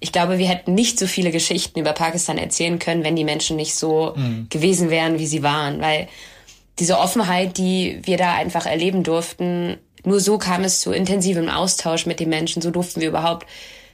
ich glaube, wir hätten nicht so viele Geschichten über Pakistan erzählen können, wenn die Menschen nicht so mhm. gewesen wären, wie sie waren. Weil diese Offenheit, die wir da einfach erleben durften, nur so kam es zu intensivem Austausch mit den Menschen. So durften wir überhaupt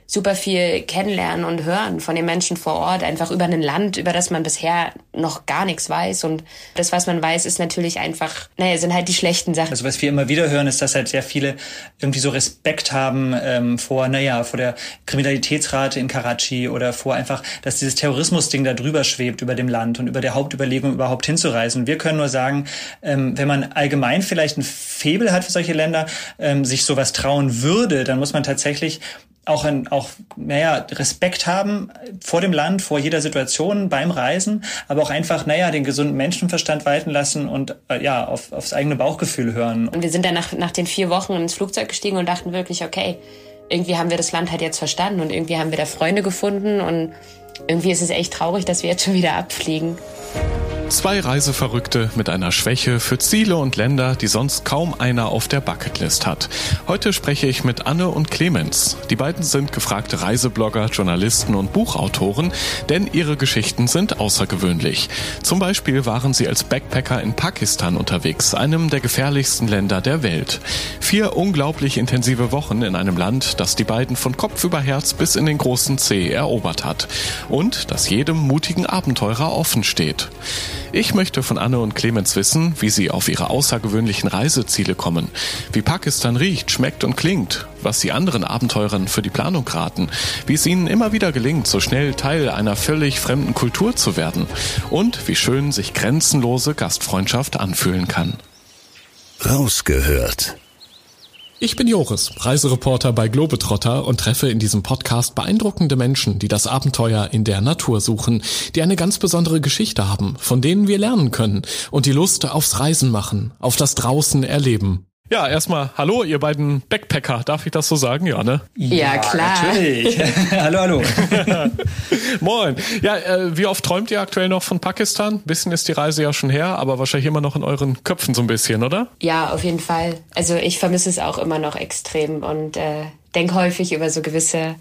super viel kennenlernen und hören von den Menschen vor Ort, einfach über ein Land, über das man bisher noch gar nichts weiß. Und das, was man weiß, ist natürlich einfach, naja, sind halt die schlechten Sachen. Also was wir immer wieder hören, ist, dass halt sehr viele irgendwie so Respekt haben ähm, vor, naja, vor der Kriminalitätsrate in Karachi oder vor einfach, dass dieses Terrorismus-Ding da drüber schwebt über dem Land und über der Hauptüberlegung überhaupt hinzureisen. Wir können nur sagen, ähm, wenn man allgemein vielleicht ein Febel hat für solche Länder, ähm, sich sowas trauen würde, dann muss man tatsächlich auch ein, auch, naja, Respekt haben vor dem Land, vor jeder Situation beim Reisen, aber auch einfach, naja, den gesunden Menschenverstand walten lassen und, äh, ja, auf, aufs eigene Bauchgefühl hören. Und wir sind dann nach, nach den vier Wochen ins Flugzeug gestiegen und dachten wirklich, okay, irgendwie haben wir das Land halt jetzt verstanden und irgendwie haben wir da Freunde gefunden und irgendwie ist es echt traurig, dass wir jetzt schon wieder abfliegen. Zwei Reiseverrückte mit einer Schwäche für Ziele und Länder, die sonst kaum einer auf der Bucketlist hat. Heute spreche ich mit Anne und Clemens. Die beiden sind gefragte Reiseblogger, Journalisten und Buchautoren, denn ihre Geschichten sind außergewöhnlich. Zum Beispiel waren sie als Backpacker in Pakistan unterwegs, einem der gefährlichsten Länder der Welt. Vier unglaublich intensive Wochen in einem Land, das die beiden von Kopf über Herz bis in den großen See erobert hat. Und das jedem mutigen Abenteurer offen steht. Ich möchte von Anne und Clemens wissen, wie sie auf ihre außergewöhnlichen Reiseziele kommen, wie Pakistan riecht, schmeckt und klingt, was sie anderen Abenteurern für die Planung raten, wie es ihnen immer wieder gelingt, so schnell Teil einer völlig fremden Kultur zu werden. Und wie schön sich grenzenlose Gastfreundschaft anfühlen kann. Rausgehört ich bin Joris, Reisereporter bei Globetrotter und treffe in diesem Podcast beeindruckende Menschen, die das Abenteuer in der Natur suchen, die eine ganz besondere Geschichte haben, von denen wir lernen können und die Lust aufs Reisen machen, auf das Draußen erleben. Ja, erstmal hallo, ihr beiden Backpacker. Darf ich das so sagen, ja, ne? Ja, klar. Natürlich. hallo, hallo. Moin. Ja, äh, wie oft träumt ihr aktuell noch von Pakistan? Ein bisschen ist die Reise ja schon her, aber wahrscheinlich immer noch in euren Köpfen so ein bisschen, oder? Ja, auf jeden Fall. Also ich vermisse es auch immer noch extrem und äh, denke häufig über so gewisse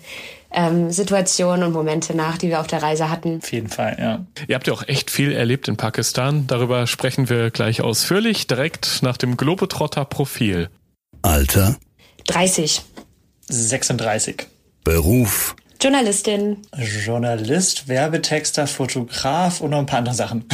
ähm, Situationen und Momente nach, die wir auf der Reise hatten. Auf jeden Fall, ja. Ihr habt ja auch echt viel erlebt in Pakistan. Darüber sprechen wir gleich ausführlich, direkt nach dem Globetrotter-Profil. Alter? 30. 36. Beruf? Journalistin. Journalist, Werbetexter, Fotograf und noch ein paar andere Sachen.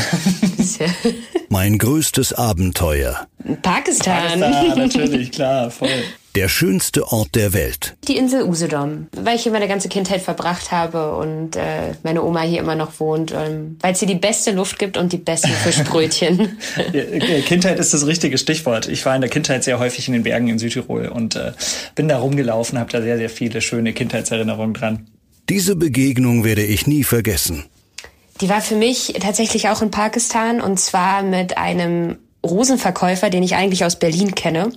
mein größtes Abenteuer. Pakistan. Pakistan, natürlich, klar, voll. Der schönste Ort der Welt. Die Insel Usedom, weil ich hier meine ganze Kindheit verbracht habe und äh, meine Oma hier immer noch wohnt, ähm, weil es hier die beste Luft gibt und die besten Fischbrötchen. Kindheit ist das richtige Stichwort. Ich war in der Kindheit sehr häufig in den Bergen in Südtirol und äh, bin da rumgelaufen, habe da sehr, sehr viele schöne Kindheitserinnerungen dran. Diese Begegnung werde ich nie vergessen. Die war für mich tatsächlich auch in Pakistan und zwar mit einem Rosenverkäufer, den ich eigentlich aus Berlin kenne.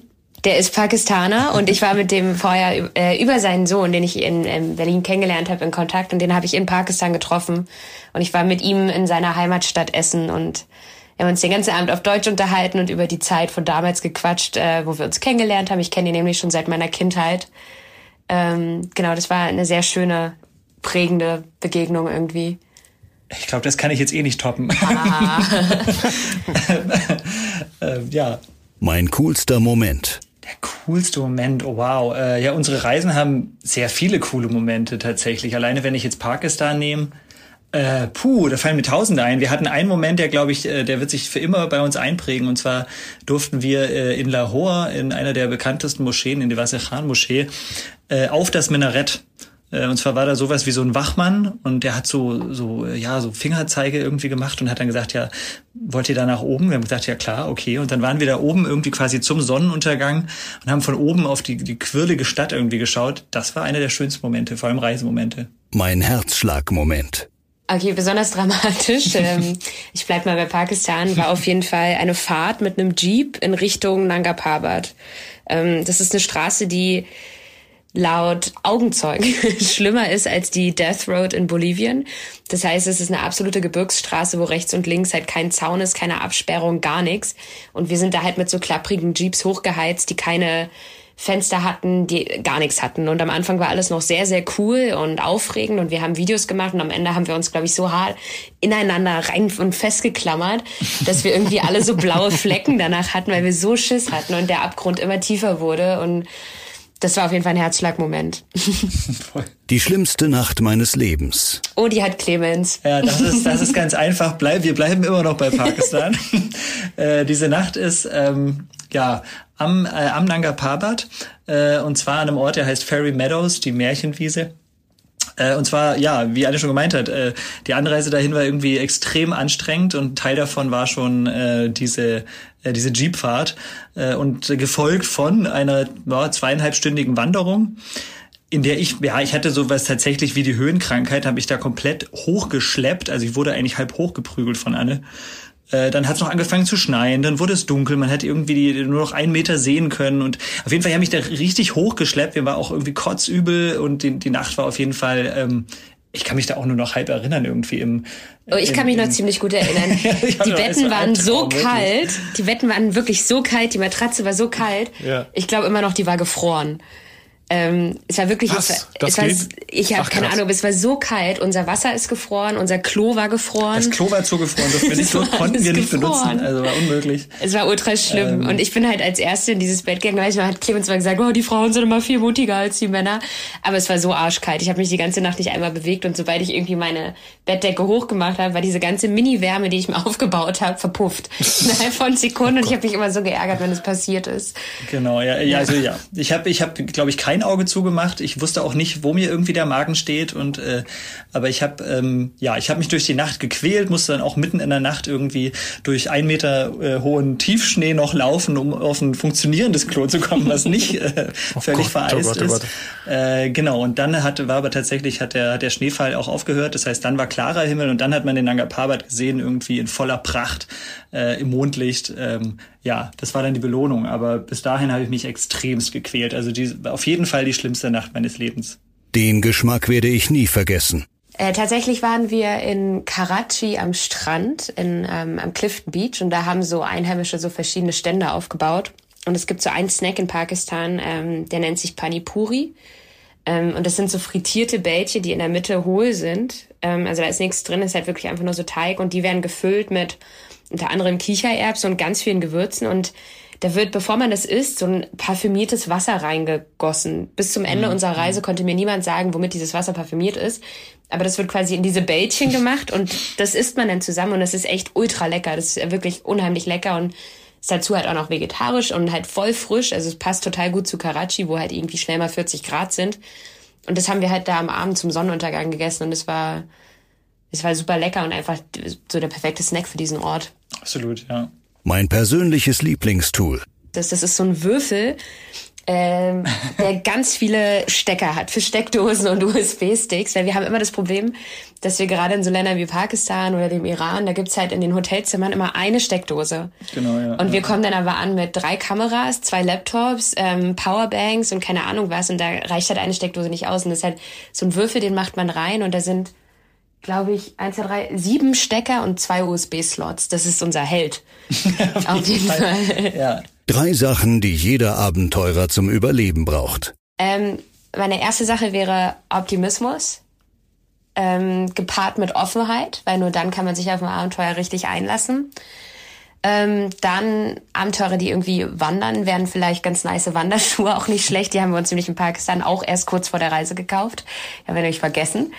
Der ist Pakistaner und ich war mit dem vorher äh, über seinen Sohn, den ich in, in Berlin kennengelernt habe, in Kontakt und den habe ich in Pakistan getroffen. Und ich war mit ihm in seiner Heimatstadt Essen und wir haben uns den ganzen Abend auf Deutsch unterhalten und über die Zeit von damals gequatscht, äh, wo wir uns kennengelernt haben. Ich kenne ihn nämlich schon seit meiner Kindheit. Ähm, genau, das war eine sehr schöne, prägende Begegnung irgendwie. Ich glaube, das kann ich jetzt eh nicht toppen. Ah. äh, ja. Mein coolster Moment. Der coolste Moment, oh wow. Äh, ja, unsere Reisen haben sehr viele coole Momente tatsächlich. Alleine wenn ich jetzt Pakistan nehme, äh, puh, da fallen mir Tausende ein. Wir hatten einen Moment, der glaube ich, äh, der wird sich für immer bei uns einprägen. Und zwar durften wir äh, in Lahore, in einer der bekanntesten Moscheen, in der Wasser Khan Moschee, äh, auf das Minarett und zwar war da sowas wie so ein Wachmann und der hat so, so, ja, so Fingerzeige irgendwie gemacht und hat dann gesagt, ja, wollt ihr da nach oben? Wir haben gesagt, ja klar, okay. Und dann waren wir da oben irgendwie quasi zum Sonnenuntergang und haben von oben auf die, die quirlige Stadt irgendwie geschaut. Das war einer der schönsten Momente, vor allem Reisemomente. Mein Herzschlagmoment. Okay, besonders dramatisch. ähm, ich bleib mal bei Pakistan. War auf jeden Fall eine Fahrt mit einem Jeep in Richtung Nanga Parbat. Ähm, das ist eine Straße, die laut Augenzeugen schlimmer ist als die Death Road in Bolivien. Das heißt, es ist eine absolute Gebirgsstraße, wo rechts und links halt kein Zaun ist, keine Absperrung, gar nichts. Und wir sind da halt mit so klapprigen Jeeps hochgeheizt, die keine Fenster hatten, die gar nichts hatten. Und am Anfang war alles noch sehr, sehr cool und aufregend und wir haben Videos gemacht und am Ende haben wir uns, glaube ich, so hart ineinander rein und festgeklammert, dass wir irgendwie alle so blaue Flecken danach hatten, weil wir so Schiss hatten und der Abgrund immer tiefer wurde und das war auf jeden Fall ein Herzschlagmoment. Die schlimmste Nacht meines Lebens. Oh, die hat Clemens. Ja, das ist, das ist ganz einfach. Bleib, wir bleiben immer noch bei Pakistan. äh, diese Nacht ist ähm, ja am, äh, am Nanga Parbat äh, und zwar an einem Ort, der heißt Fairy Meadows, die Märchenwiese. Äh, und zwar, ja, wie Anne schon gemeint hat, äh, die Anreise dahin war irgendwie extrem anstrengend und Teil davon war schon äh, diese äh, diese Jeepfahrt und gefolgt von einer zweieinhalbstündigen Wanderung in der ich, ja, ich hatte sowas tatsächlich wie die Höhenkrankheit, habe ich da komplett hochgeschleppt. Also ich wurde eigentlich halb hochgeprügelt von Anne. Äh, dann hat es noch angefangen zu schneien, dann wurde es dunkel, man hätte irgendwie die, nur noch einen Meter sehen können und auf jeden Fall habe ich da richtig hochgeschleppt. Wir war auch irgendwie kotzübel und die, die Nacht war auf jeden Fall ähm, ich kann mich da auch nur noch halb erinnern irgendwie im. Oh, ich kann mich noch ziemlich gut erinnern. die Betten waren so kalt. Die Betten waren wirklich so kalt. Die Matratze war so kalt. Ja. Ich glaube immer noch, die war gefroren. Ähm, es war wirklich, Was? es das war, geht? ich habe keine Ahnung, aber es war so kalt. Unser Wasser ist gefroren, unser Klo war gefroren. Das Klo war zugefroren, das wir nicht, konnten wir nicht gefroren. benutzen, also war unmöglich. Es war ultra schlimm ähm. und ich bin halt als Erste in dieses Bett gegangen. Manchmal hat Clemens mal gesagt, oh, die Frauen sind immer viel mutiger als die Männer, aber es war so arschkalt. Ich habe mich die ganze Nacht nicht einmal bewegt und sobald ich irgendwie meine Bettdecke hochgemacht habe, war diese ganze Mini-Wärme, die ich mir aufgebaut habe, verpufft. Innerhalb von Sekunden und ich habe mich immer so geärgert, wenn es passiert ist. Genau, ja, ja, also ja. Ich habe, ich habe, glaube ich, kein Auge zugemacht gemacht. Ich wusste auch nicht, wo mir irgendwie der Magen steht und äh, aber ich habe ähm, ja, ich habe mich durch die Nacht gequält, musste dann auch mitten in der Nacht irgendwie durch ein Meter äh, hohen Tiefschnee noch laufen, um auf ein funktionierendes Klo zu kommen, was nicht äh, oh völlig oh Gott, vereist oh Gott, ist. Äh, genau. Und dann hatte war aber tatsächlich hat der der Schneefall auch aufgehört. Das heißt, dann war klarer Himmel und dann hat man den Nanga Parbat gesehen irgendwie in voller Pracht äh, im Mondlicht. Ähm, ja, das war dann die Belohnung. Aber bis dahin habe ich mich extremst gequält. Also die, auf jeden Fall die schlimmste Nacht meines Lebens. Den Geschmack werde ich nie vergessen. Äh, tatsächlich waren wir in Karachi am Strand, in, ähm, am Clifton Beach, und da haben so Einheimische so verschiedene Stände aufgebaut. Und es gibt so einen Snack in Pakistan, ähm, der nennt sich Pani Puri. Ähm, und das sind so frittierte Bällchen, die in der Mitte hohl sind. Ähm, also da ist nichts drin, ist halt wirklich einfach nur so Teig und die werden gefüllt mit unter anderem Kichererbsen und ganz vielen Gewürzen und da wird, bevor man das isst, so ein parfümiertes Wasser reingegossen. Bis zum Ende mhm. unserer Reise konnte mir niemand sagen, womit dieses Wasser parfümiert ist. Aber das wird quasi in diese Bällchen gemacht und das isst man dann zusammen und das ist echt ultra lecker. Das ist wirklich unheimlich lecker und ist dazu halt auch noch vegetarisch und halt voll frisch. Also es passt total gut zu Karachi, wo halt irgendwie schnell mal 40 Grad sind. Und das haben wir halt da am Abend zum Sonnenuntergang gegessen und es war, es war super lecker und einfach so der perfekte Snack für diesen Ort. Absolut, ja. Mein persönliches Lieblingstool. Das, das ist so ein Würfel, ähm, der ganz viele Stecker hat für Steckdosen und USB-Sticks, weil wir haben immer das Problem, dass wir gerade in so Ländern wie Pakistan oder dem Iran, da gibt's halt in den Hotelzimmern immer eine Steckdose. Genau, ja. Und wir ja. kommen dann aber an mit drei Kameras, zwei Laptops, ähm, Powerbanks und keine Ahnung was und da reicht halt eine Steckdose nicht aus. Und das ist halt so ein Würfel, den macht man rein und da sind glaube ich, eins, zwei, drei, sieben Stecker und zwei USB-Slots. Das ist unser Held. Auf, Auf jeden Fall. Fall. Ja. Drei Sachen, die jeder Abenteurer zum Überleben braucht. Ähm, meine erste Sache wäre Optimismus. Ähm, gepaart mit Offenheit, weil nur dann kann man sich auf ein Abenteuer richtig einlassen. Ähm, dann Abenteurer, die irgendwie wandern, wären vielleicht ganz nice Wanderschuhe, auch nicht schlecht. Die haben wir uns nämlich in Pakistan auch erst kurz vor der Reise gekauft. Ja, wenn ihr euch vergessen.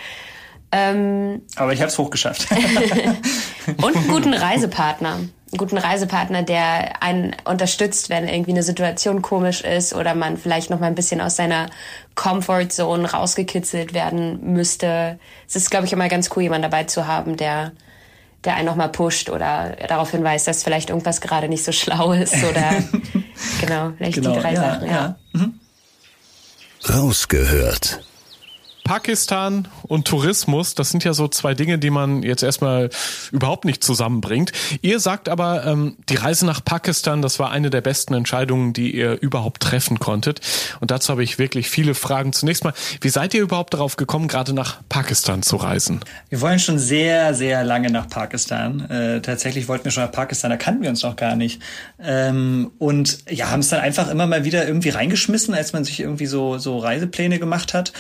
Ähm, Aber ich habe es hochgeschafft. und einen guten Reisepartner. Einen guten Reisepartner, der einen unterstützt, wenn irgendwie eine Situation komisch ist oder man vielleicht noch mal ein bisschen aus seiner Comfortzone rausgekitzelt werden müsste. Es ist, glaube ich, immer ganz cool, jemanden dabei zu haben, der der einen nochmal pusht oder darauf hinweist, dass vielleicht irgendwas gerade nicht so schlau ist oder genau, vielleicht genau, die drei ja, Sachen. Ja. ja. Mhm. Rausgehört. Pakistan und Tourismus, das sind ja so zwei Dinge, die man jetzt erstmal überhaupt nicht zusammenbringt. Ihr sagt aber, ähm, die Reise nach Pakistan, das war eine der besten Entscheidungen, die ihr überhaupt treffen konntet. Und dazu habe ich wirklich viele Fragen. Zunächst mal, wie seid ihr überhaupt darauf gekommen, gerade nach Pakistan zu reisen? Wir wollen schon sehr, sehr lange nach Pakistan. Äh, tatsächlich wollten wir schon nach Pakistan, da kannten wir uns noch gar nicht. Ähm, und ja, haben es dann einfach immer mal wieder irgendwie reingeschmissen, als man sich irgendwie so, so Reisepläne gemacht hat.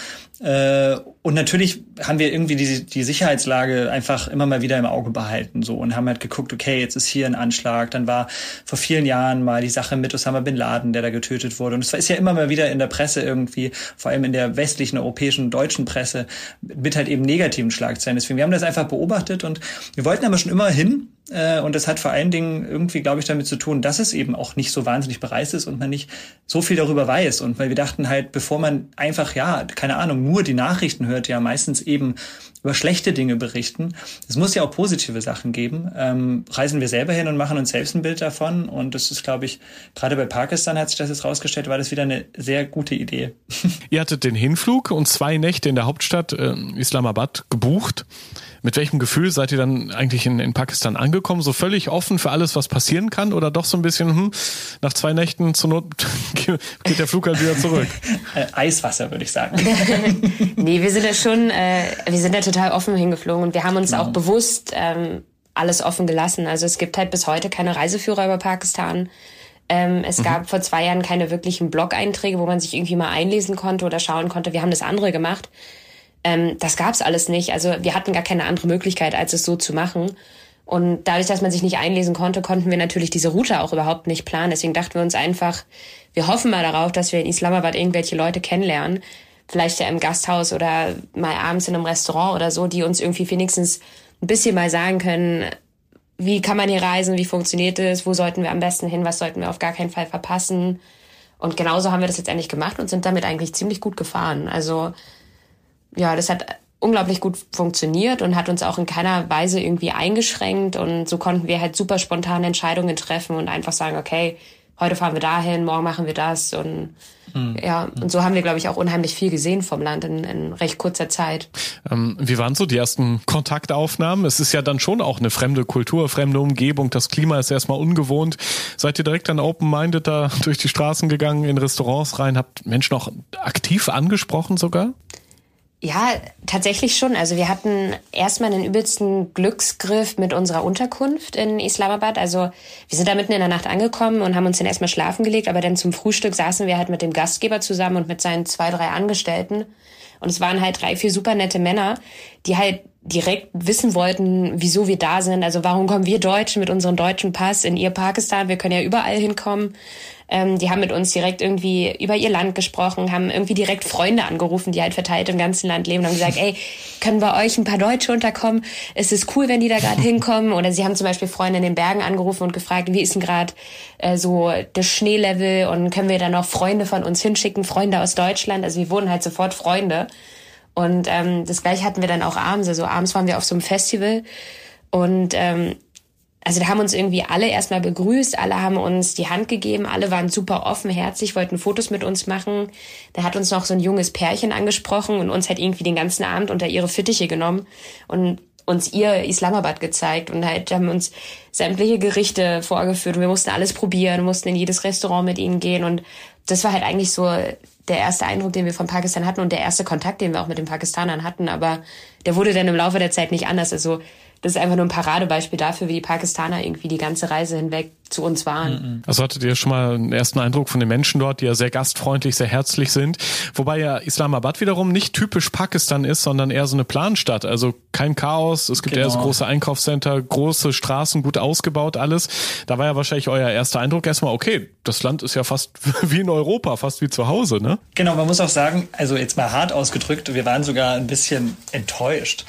Äh, und natürlich haben wir irgendwie die, die Sicherheitslage einfach immer mal wieder im Auge behalten so und haben halt geguckt, okay, jetzt ist hier ein Anschlag. Dann war vor vielen Jahren mal die Sache mit Osama bin Laden, der da getötet wurde. Und es ist ja immer mal wieder in der Presse irgendwie, vor allem in der westlichen, europäischen, deutschen Presse, mit halt eben negativen Schlagzeilen. Deswegen, wir haben das einfach beobachtet und wir wollten aber schon immer hin äh, und das hat vor allen Dingen irgendwie, glaube ich, damit zu tun, dass es eben auch nicht so wahnsinnig bereist ist und man nicht so viel darüber weiß. Und weil wir dachten halt, bevor man einfach, ja, keine Ahnung, nur die Nachrichten hört, ja meistens eben über schlechte Dinge berichten. Es muss ja auch positive Sachen geben. Ähm, reisen wir selber hin und machen uns selbst ein Bild davon. Und das ist, glaube ich, gerade bei Pakistan hat sich das jetzt rausgestellt, war das wieder eine sehr gute Idee. Ihr hattet den Hinflug und zwei Nächte in der Hauptstadt äh, Islamabad gebucht. Mit welchem Gefühl seid ihr dann eigentlich in, in Pakistan angekommen? So völlig offen für alles, was passieren kann? Oder doch so ein bisschen, hm, nach zwei Nächten zur Not geht der Flug halt wieder zurück? Äh, Eiswasser, würde ich sagen. nee, wir sind ja schon, äh, wir sind ja total offen hingeflogen und wir haben uns genau. auch bewusst ähm, alles offen gelassen. Also es gibt halt bis heute keine Reiseführer über Pakistan. Ähm, es mhm. gab vor zwei Jahren keine wirklichen Blog-Einträge, wo man sich irgendwie mal einlesen konnte oder schauen konnte. Wir haben das andere gemacht. Ähm, das gab's alles nicht. Also wir hatten gar keine andere Möglichkeit, als es so zu machen. Und dadurch, dass man sich nicht einlesen konnte, konnten wir natürlich diese Route auch überhaupt nicht planen. Deswegen dachten wir uns einfach, wir hoffen mal darauf, dass wir in Islamabad irgendwelche Leute kennenlernen. Vielleicht ja im Gasthaus oder mal abends in einem Restaurant oder so, die uns irgendwie wenigstens ein bisschen mal sagen können, wie kann man hier reisen, wie funktioniert es, wo sollten wir am besten hin, was sollten wir auf gar keinen Fall verpassen. Und genauso haben wir das jetzt endlich gemacht und sind damit eigentlich ziemlich gut gefahren. Also ja, das hat unglaublich gut funktioniert und hat uns auch in keiner Weise irgendwie eingeschränkt. Und so konnten wir halt super spontane Entscheidungen treffen und einfach sagen, okay, heute fahren wir dahin, morgen machen wir das. Und mhm. ja, und so haben wir, glaube ich, auch unheimlich viel gesehen vom Land in, in recht kurzer Zeit. Ähm, wie waren so die ersten Kontaktaufnahmen? Es ist ja dann schon auch eine fremde Kultur, fremde Umgebung. Das Klima ist erstmal ungewohnt. Seid ihr direkt dann open-minded da durch die Straßen gegangen, in Restaurants rein, habt Menschen auch aktiv angesprochen sogar? Ja, tatsächlich schon. Also wir hatten erstmal einen übelsten Glücksgriff mit unserer Unterkunft in Islamabad. Also wir sind da mitten in der Nacht angekommen und haben uns dann erstmal schlafen gelegt, aber dann zum Frühstück saßen wir halt mit dem Gastgeber zusammen und mit seinen zwei, drei Angestellten. Und es waren halt drei, vier super nette Männer, die halt direkt wissen wollten, wieso wir da sind. Also warum kommen wir Deutschen mit unserem deutschen Pass in ihr Pakistan? Wir können ja überall hinkommen. Ähm, die haben mit uns direkt irgendwie über ihr Land gesprochen, haben irgendwie direkt Freunde angerufen, die halt verteilt im ganzen Land leben und haben gesagt, ey, können bei euch ein paar Deutsche unterkommen? Es ist cool, wenn die da gerade hinkommen. Oder sie haben zum Beispiel Freunde in den Bergen angerufen und gefragt, wie ist denn gerade äh, so das Schneelevel und können wir da noch Freunde von uns hinschicken, Freunde aus Deutschland? Also wir wurden halt sofort Freunde. Und ähm, das gleiche hatten wir dann auch abends. Also abends waren wir auf so einem Festival und ähm, also da haben uns irgendwie alle erstmal begrüßt, alle haben uns die Hand gegeben, alle waren super offenherzig, wollten Fotos mit uns machen. Da hat uns noch so ein junges Pärchen angesprochen und uns halt irgendwie den ganzen Abend unter ihre Fittiche genommen und uns ihr Islamabad gezeigt und halt haben uns sämtliche Gerichte vorgeführt und wir mussten alles probieren, mussten in jedes Restaurant mit ihnen gehen und das war halt eigentlich so der erste Eindruck, den wir von Pakistan hatten und der erste Kontakt, den wir auch mit den Pakistanern hatten, aber der wurde dann im Laufe der Zeit nicht anders. Also das ist einfach nur ein Paradebeispiel dafür, wie die Pakistaner irgendwie die ganze Reise hinweg zu uns waren. Mhm. Also hattet ihr schon mal einen ersten Eindruck von den Menschen dort, die ja sehr gastfreundlich, sehr herzlich sind. Wobei ja Islamabad wiederum nicht typisch Pakistan ist, sondern eher so eine Planstadt. Also kein Chaos. Es gibt genau. eher so genau. große Einkaufscenter, große Straßen, gut ausgebaut alles. Da war ja wahrscheinlich euer erster Eindruck erstmal, okay, das Land ist ja fast wie in Europa, fast wie zu Hause, ne? Genau, man muss auch sagen, also jetzt mal hart ausgedrückt, wir waren sogar ein bisschen enttäuscht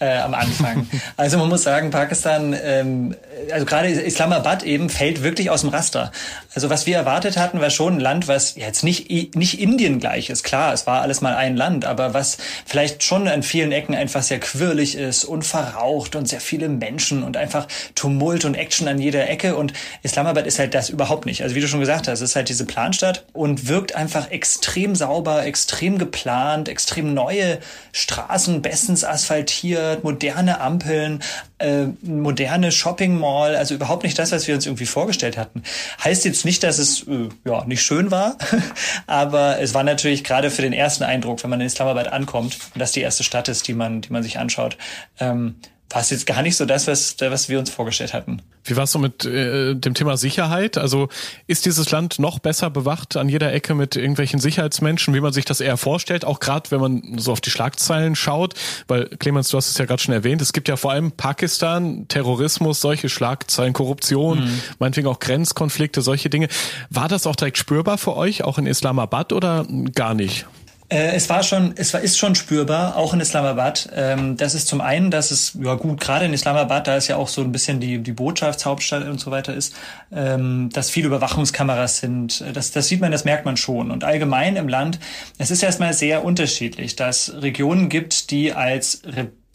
äh, am Anfang. also man muss sagen, Pakistan, ähm, also gerade Islamabad eben fällt wirklich aus dem Raster. Also was wir erwartet hatten, war schon ein Land, was jetzt nicht nicht Indien gleich ist. Klar, es war alles mal ein Land, aber was vielleicht schon an vielen Ecken einfach sehr quirlig ist und verraucht und sehr viele Menschen und einfach Tumult und Action an jeder Ecke. Und Islamabad ist halt das überhaupt nicht. Also wie du schon gesagt hast, ist halt diese Planstadt und wirkt einfach extrem sauber, extrem geplant, extrem neue Straßen, bestens asphaltiert verändert, moderne Ampeln, äh, moderne Shopping Mall, also überhaupt nicht das, was wir uns irgendwie vorgestellt hatten. Heißt jetzt nicht, dass es äh, ja nicht schön war, aber es war natürlich gerade für den ersten Eindruck, wenn man in Islamabad ankommt und das die erste Stadt ist, die man, die man sich anschaut, ähm, war es jetzt gar nicht so das, was, was wir uns vorgestellt hatten. Wie war es so mit äh, dem Thema Sicherheit? Also ist dieses Land noch besser bewacht an jeder Ecke mit irgendwelchen Sicherheitsmenschen, wie man sich das eher vorstellt? Auch gerade, wenn man so auf die Schlagzeilen schaut, weil Clemens, du hast es ja gerade schon erwähnt, es gibt ja vor allem Pakistan, Terrorismus, solche Schlagzeilen, Korruption, mhm. meinetwegen auch Grenzkonflikte, solche Dinge. War das auch direkt spürbar für euch, auch in Islamabad oder gar nicht? Äh, es war schon, es war, ist schon spürbar, auch in Islamabad. Ähm, das ist zum einen, dass es, ja gut, gerade in Islamabad, da ist ja auch so ein bisschen die, die Botschaftshauptstadt und so weiter ist, ähm, dass viele Überwachungskameras sind. Das, das sieht man, das merkt man schon. Und allgemein im Land, es ist erstmal sehr unterschiedlich, dass Regionen gibt, die als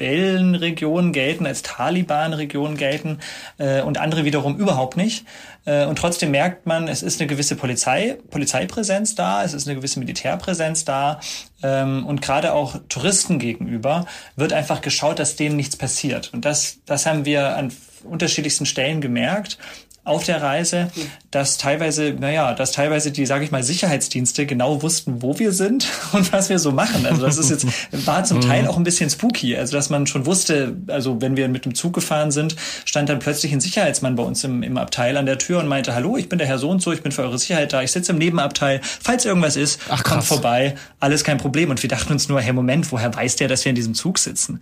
Rebellenregionen gelten, als Taliban-Regionen gelten äh, und andere wiederum überhaupt nicht. Äh, und trotzdem merkt man, es ist eine gewisse Polizei, Polizeipräsenz da, es ist eine gewisse Militärpräsenz da ähm, und gerade auch Touristen gegenüber wird einfach geschaut, dass denen nichts passiert. Und das, das haben wir an unterschiedlichsten Stellen gemerkt auf der Reise, dass teilweise, naja, dass teilweise die, sage ich mal, Sicherheitsdienste genau wussten, wo wir sind und was wir so machen. Also das ist jetzt, war zum Teil auch ein bisschen spooky. Also dass man schon wusste, also wenn wir mit dem Zug gefahren sind, stand dann plötzlich ein Sicherheitsmann bei uns im, im Abteil an der Tür und meinte, hallo, ich bin der Herr so und so, ich bin für eure Sicherheit da, ich sitze im Nebenabteil, falls irgendwas ist, Ach, kommt vorbei, alles kein Problem. Und wir dachten uns nur, hey Moment, woher weiß der, dass wir in diesem Zug sitzen?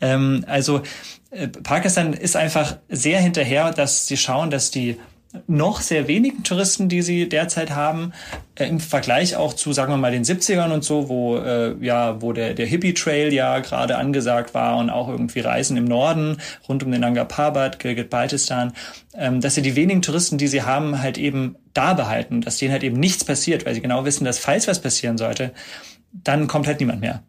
Ähm, also Pakistan ist einfach sehr hinterher, dass sie schauen, dass die noch sehr wenigen Touristen, die sie derzeit haben, äh, im Vergleich auch zu, sagen wir mal, den 70ern und so, wo äh, ja, wo der, der Hippie Trail ja gerade angesagt war und auch irgendwie Reisen im Norden rund um den Nanga Parbat, Gilgit-Baltistan, ähm, dass sie die wenigen Touristen, die sie haben, halt eben da behalten, dass denen halt eben nichts passiert, weil sie genau wissen, dass falls was passieren sollte, dann kommt halt niemand mehr.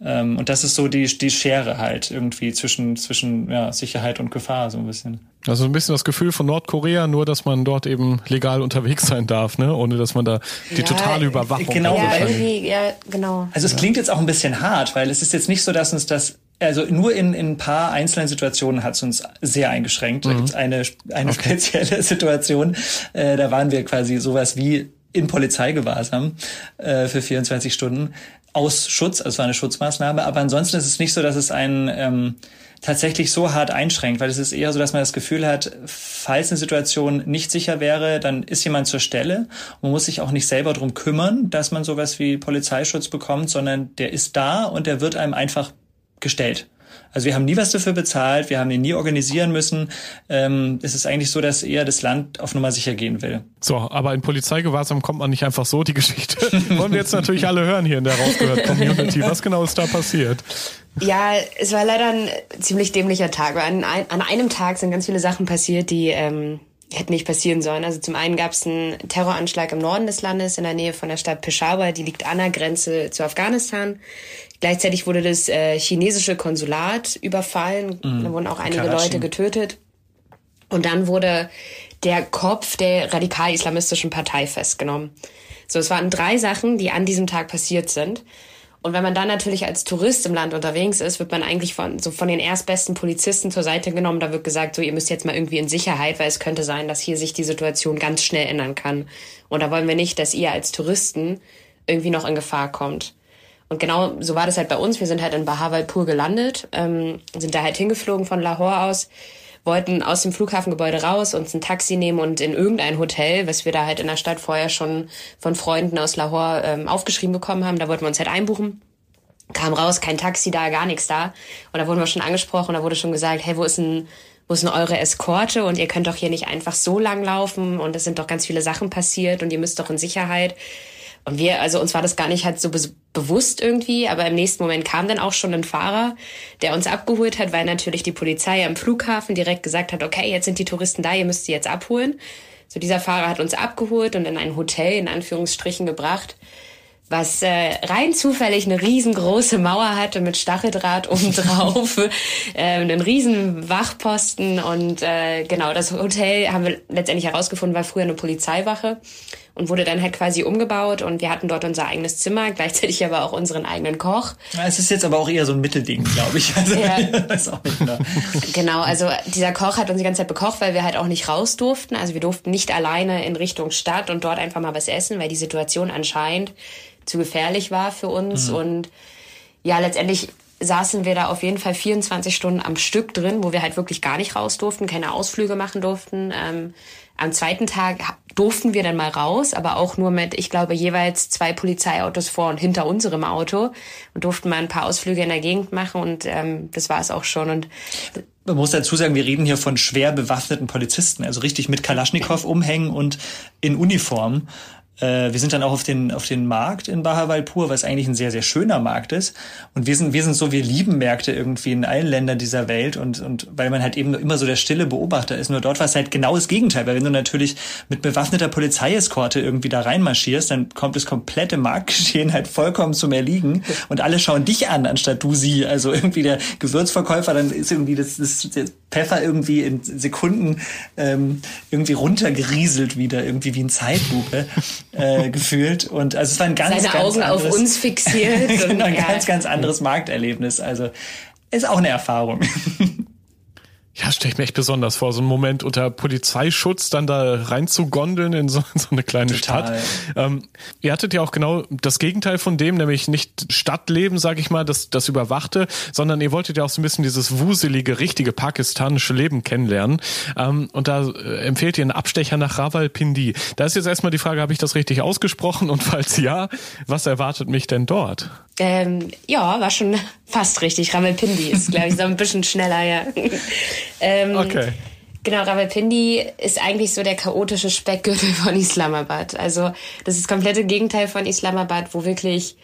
Ähm, und das ist so die, die Schere halt irgendwie zwischen, zwischen ja, Sicherheit und Gefahr, so ein bisschen. Also ein bisschen das Gefühl von Nordkorea, nur dass man dort eben legal unterwegs sein darf, ne? ohne dass man da die ja, totale Überwachung genau, hat. Ja, irgendwie, ja, genau. Also es ja. klingt jetzt auch ein bisschen hart, weil es ist jetzt nicht so, dass uns das also nur in, in ein paar einzelnen Situationen hat es uns sehr eingeschränkt. Da mhm. gibt's eine, eine okay. spezielle Situation, äh, da waren wir quasi sowas wie in Polizeigewahrsam äh, für 24 Stunden aus Schutz, also eine Schutzmaßnahme. Aber ansonsten ist es nicht so, dass es einen ähm, tatsächlich so hart einschränkt, weil es ist eher so, dass man das Gefühl hat, falls eine Situation nicht sicher wäre, dann ist jemand zur Stelle. Man muss sich auch nicht selber drum kümmern, dass man sowas wie Polizeischutz bekommt, sondern der ist da und der wird einem einfach gestellt. Also wir haben nie was dafür bezahlt, wir haben ihn nie organisieren müssen. Ähm, es ist eigentlich so, dass eher das Land auf Nummer sicher gehen will. So, aber in Polizeigewahrsam kommt man nicht einfach so, die Geschichte. Wollen wir jetzt natürlich alle hören hier in der rausgehört Community. Was genau ist da passiert? Ja, es war leider ein ziemlich dämlicher Tag. An, an einem Tag sind ganz viele Sachen passiert, die ähm, hätten nicht passieren sollen. Also zum einen gab es einen Terroranschlag im Norden des Landes in der Nähe von der Stadt Peshawar, die liegt an der Grenze zu Afghanistan. Gleichzeitig wurde das äh, chinesische Konsulat überfallen, mhm. da wurden auch einige Karachi. Leute getötet. Und dann wurde der Kopf der radikal-islamistischen Partei festgenommen. So, es waren drei Sachen, die an diesem Tag passiert sind. Und wenn man dann natürlich als Tourist im Land unterwegs ist, wird man eigentlich von, so von den erstbesten Polizisten zur Seite genommen. Da wird gesagt, so, ihr müsst jetzt mal irgendwie in Sicherheit, weil es könnte sein, dass hier sich die Situation ganz schnell ändern kann. Und da wollen wir nicht, dass ihr als Touristen irgendwie noch in Gefahr kommt. Und genau so war das halt bei uns. Wir sind halt in Bahawalpur gelandet, ähm, sind da halt hingeflogen von Lahore aus, wollten aus dem Flughafengebäude raus, uns ein Taxi nehmen und in irgendein Hotel, was wir da halt in der Stadt vorher schon von Freunden aus Lahore ähm, aufgeschrieben bekommen haben, da wollten wir uns halt einbuchen. Kam raus, kein Taxi da, gar nichts da. Und da wurden wir schon angesprochen, da wurde schon gesagt, hey, wo ist denn, wo ist denn eure Eskorte? Und ihr könnt doch hier nicht einfach so lang laufen und es sind doch ganz viele Sachen passiert und ihr müsst doch in Sicherheit Und wir, also uns war das gar nicht halt so be bewusst irgendwie, aber im nächsten Moment kam dann auch schon ein Fahrer, der uns abgeholt hat, weil natürlich die Polizei am Flughafen direkt gesagt hat, okay, jetzt sind die Touristen da, ihr müsst sie jetzt abholen. So dieser Fahrer hat uns abgeholt und in ein Hotel in Anführungsstrichen gebracht, was äh, rein zufällig eine riesengroße Mauer hatte mit Stacheldraht obendrauf, äh, einen riesen Wachposten und äh, genau, das Hotel haben wir letztendlich herausgefunden, war früher eine Polizeiwache und wurde dann halt quasi umgebaut und wir hatten dort unser eigenes Zimmer, gleichzeitig aber auch unseren eigenen Koch. Es ist jetzt aber auch eher so ein Mittelding, glaube ich. Also, ja. das auch nicht genau. genau, also dieser Koch hat uns die ganze Zeit bekocht, weil wir halt auch nicht raus durften. Also wir durften nicht alleine in Richtung Stadt und dort einfach mal was essen, weil die Situation anscheinend zu gefährlich war für uns mhm. und ja, letztendlich saßen wir da auf jeden Fall 24 Stunden am Stück drin, wo wir halt wirklich gar nicht raus durften, keine Ausflüge machen durften. Ähm, am zweiten Tag durften wir dann mal raus, aber auch nur mit, ich glaube, jeweils zwei Polizeiautos vor und hinter unserem Auto und durften mal ein paar Ausflüge in der Gegend machen und ähm, das war es auch schon. Und man muss dazu sagen, wir reden hier von schwer bewaffneten Polizisten, also richtig mit Kalaschnikow umhängen und in Uniform. Äh, wir sind dann auch auf den, auf den Markt in Bahawalpur, was eigentlich ein sehr, sehr schöner Markt ist. Und wir sind, wir sind so, wir lieben Märkte irgendwie in allen Ländern dieser Welt und, und weil man halt eben immer so der stille Beobachter ist. Nur dort war es halt genau das Gegenteil, weil wenn du natürlich mit bewaffneter Polizeieskorte irgendwie da reinmarschierst, dann kommt das komplette Marktgeschehen halt vollkommen zum Erliegen und alle schauen dich an, anstatt du sie. Also irgendwie der Gewürzverkäufer, dann ist irgendwie das, das, das Pfeffer irgendwie in Sekunden ähm, irgendwie runtergerieselt wieder, irgendwie wie in Zeitlupe äh, gefühlt. Und also es war ein ganz, Seine ganz Augen anderes, auf uns fixiert. genau, ein ja. ganz, ganz anderes Markterlebnis. Also ist auch eine Erfahrung. Ja, stelle ich mir echt besonders vor, so einen Moment unter Polizeischutz dann da rein zu gondeln in so, in so eine kleine Total. Stadt. Ähm, ihr hattet ja auch genau das Gegenteil von dem, nämlich nicht Stadtleben, sag ich mal, das, das überwachte, sondern ihr wolltet ja auch so ein bisschen dieses wuselige, richtige pakistanische Leben kennenlernen. Ähm, und da äh, empfehlt ihr einen Abstecher nach Rawalpindi. Da ist jetzt erstmal die Frage, habe ich das richtig ausgesprochen? Und falls ja, was erwartet mich denn dort? Ähm, ja, war schon fast richtig. Rawalpindi ist, glaube ich, so ein bisschen schneller, ja. Ähm, okay. Genau, Rawalpindi ist eigentlich so der chaotische Speckgürtel von Islamabad. Also das ist das komplette Gegenteil von Islamabad, wo wirklich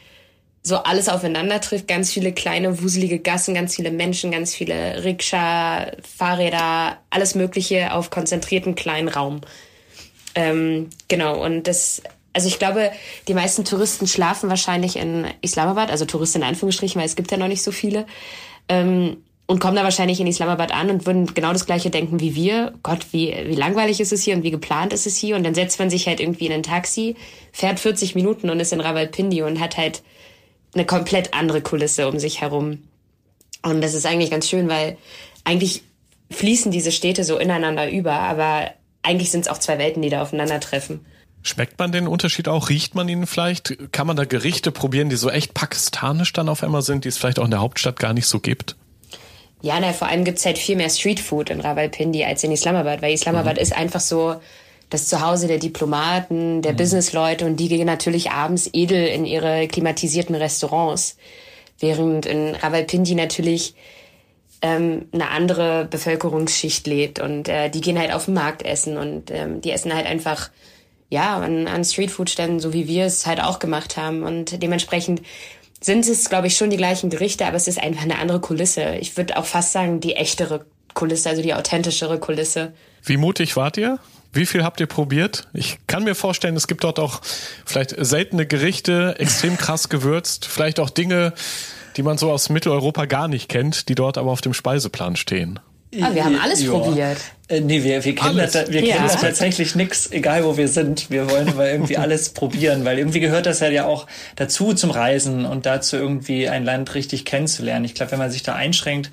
so alles aufeinander trifft. Ganz viele kleine, wuselige Gassen, ganz viele Menschen, ganz viele Rikscha, Fahrräder, alles Mögliche auf konzentrierten kleinen Raum. Ähm, genau, und das also ich glaube, die meisten Touristen schlafen wahrscheinlich in Islamabad, also Touristen in Anführungsstrichen, weil es gibt ja noch nicht so viele. Ähm, und kommen da wahrscheinlich in Islamabad an und würden genau das gleiche denken wie wir. Gott, wie, wie langweilig ist es hier und wie geplant ist es hier? Und dann setzt man sich halt irgendwie in ein Taxi, fährt 40 Minuten und ist in Rawalpindi und hat halt eine komplett andere Kulisse um sich herum. Und das ist eigentlich ganz schön, weil eigentlich fließen diese Städte so ineinander über, aber eigentlich sind es auch zwei Welten, die da aufeinandertreffen. Schmeckt man den Unterschied auch? Riecht man ihn vielleicht? Kann man da Gerichte probieren, die so echt pakistanisch dann auf einmal sind, die es vielleicht auch in der Hauptstadt gar nicht so gibt? Ja, na, vor allem gibt's halt viel mehr Streetfood in Rawalpindi als in Islamabad, weil Islamabad mhm. ist einfach so das Zuhause der Diplomaten, der mhm. Businessleute und die gehen natürlich abends edel in ihre klimatisierten Restaurants. Während in Rawalpindi natürlich ähm, eine andere Bevölkerungsschicht lebt und äh, die gehen halt auf den Markt essen und ähm, die essen halt einfach ja, an, an Streetfood-Ständen, so wie wir es halt auch gemacht haben. Und dementsprechend sind es, glaube ich, schon die gleichen Gerichte, aber es ist einfach eine andere Kulisse. Ich würde auch fast sagen, die echtere Kulisse, also die authentischere Kulisse. Wie mutig wart ihr? Wie viel habt ihr probiert? Ich kann mir vorstellen, es gibt dort auch vielleicht seltene Gerichte, extrem krass gewürzt, vielleicht auch Dinge, die man so aus Mitteleuropa gar nicht kennt, die dort aber auf dem Speiseplan stehen. Ah, wir haben alles ja. probiert. Äh, nee, wir, wir kennen, alles. das, wir ja. kennen das tatsächlich nix, egal wo wir sind. Wir wollen aber irgendwie alles probieren, weil irgendwie gehört das ja auch dazu zum Reisen und dazu irgendwie ein Land richtig kennenzulernen. Ich glaube, wenn man sich da einschränkt,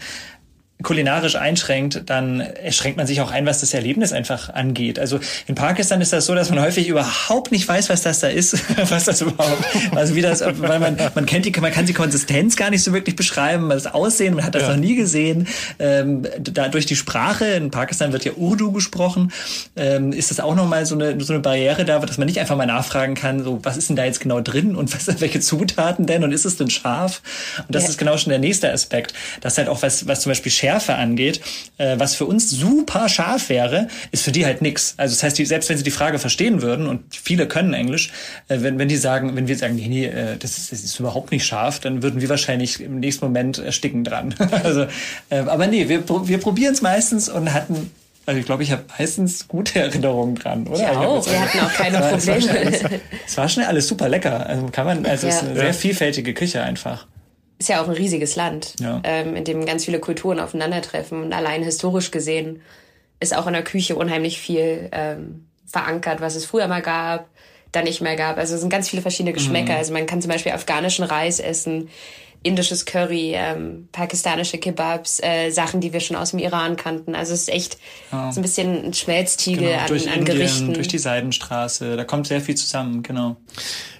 kulinarisch einschränkt, dann schränkt man sich auch ein, was das Erlebnis einfach angeht. Also in Pakistan ist das so, dass man häufig überhaupt nicht weiß, was das da ist, was das überhaupt, also wie das, weil man man kennt die, man kann die Konsistenz gar nicht so wirklich beschreiben, das Aussehen, man hat das ja. noch nie gesehen. Ähm, da durch die Sprache in Pakistan wird ja Urdu gesprochen, ähm, ist das auch nochmal so eine so eine Barriere da, dass man nicht einfach mal nachfragen kann, so was ist denn da jetzt genau drin und was welche Zutaten denn und ist es denn scharf? Und das ja. ist genau schon der nächste Aspekt, dass halt auch was was zum Beispiel Schärfe angeht, äh, was für uns super scharf wäre, ist für die halt nix. Also das heißt, die, selbst wenn sie die Frage verstehen würden und viele können Englisch, äh, wenn, wenn die sagen, wenn wir sagen, nee, nee, äh, das, ist, das ist überhaupt nicht scharf, dann würden wir wahrscheinlich im nächsten Moment ersticken dran. also, äh, aber nee, wir, wir probieren es meistens und hatten also ich glaube, ich habe meistens gute Erinnerungen dran, oder? Ja, auch. Wir hatten auch keine Probleme. Es war, schon alles super lecker. Also kann man, also ja. es ist eine sehr vielfältige Küche einfach. Ist ja auch ein riesiges Land, ja. ähm, in dem ganz viele Kulturen aufeinandertreffen. Und allein historisch gesehen ist auch in der Küche unheimlich viel ähm, verankert, was es früher mal gab, dann nicht mehr gab. Also es sind ganz viele verschiedene Geschmäcker. Mhm. Also man kann zum Beispiel afghanischen Reis essen, indisches Curry, ähm, pakistanische Kebabs, äh, Sachen, die wir schon aus dem Iran kannten. Also es ist echt ja. so ein bisschen ein Schmelztiegel genau, an, durch an Indien, Gerichten. Durch die Seidenstraße, da kommt sehr viel zusammen, genau.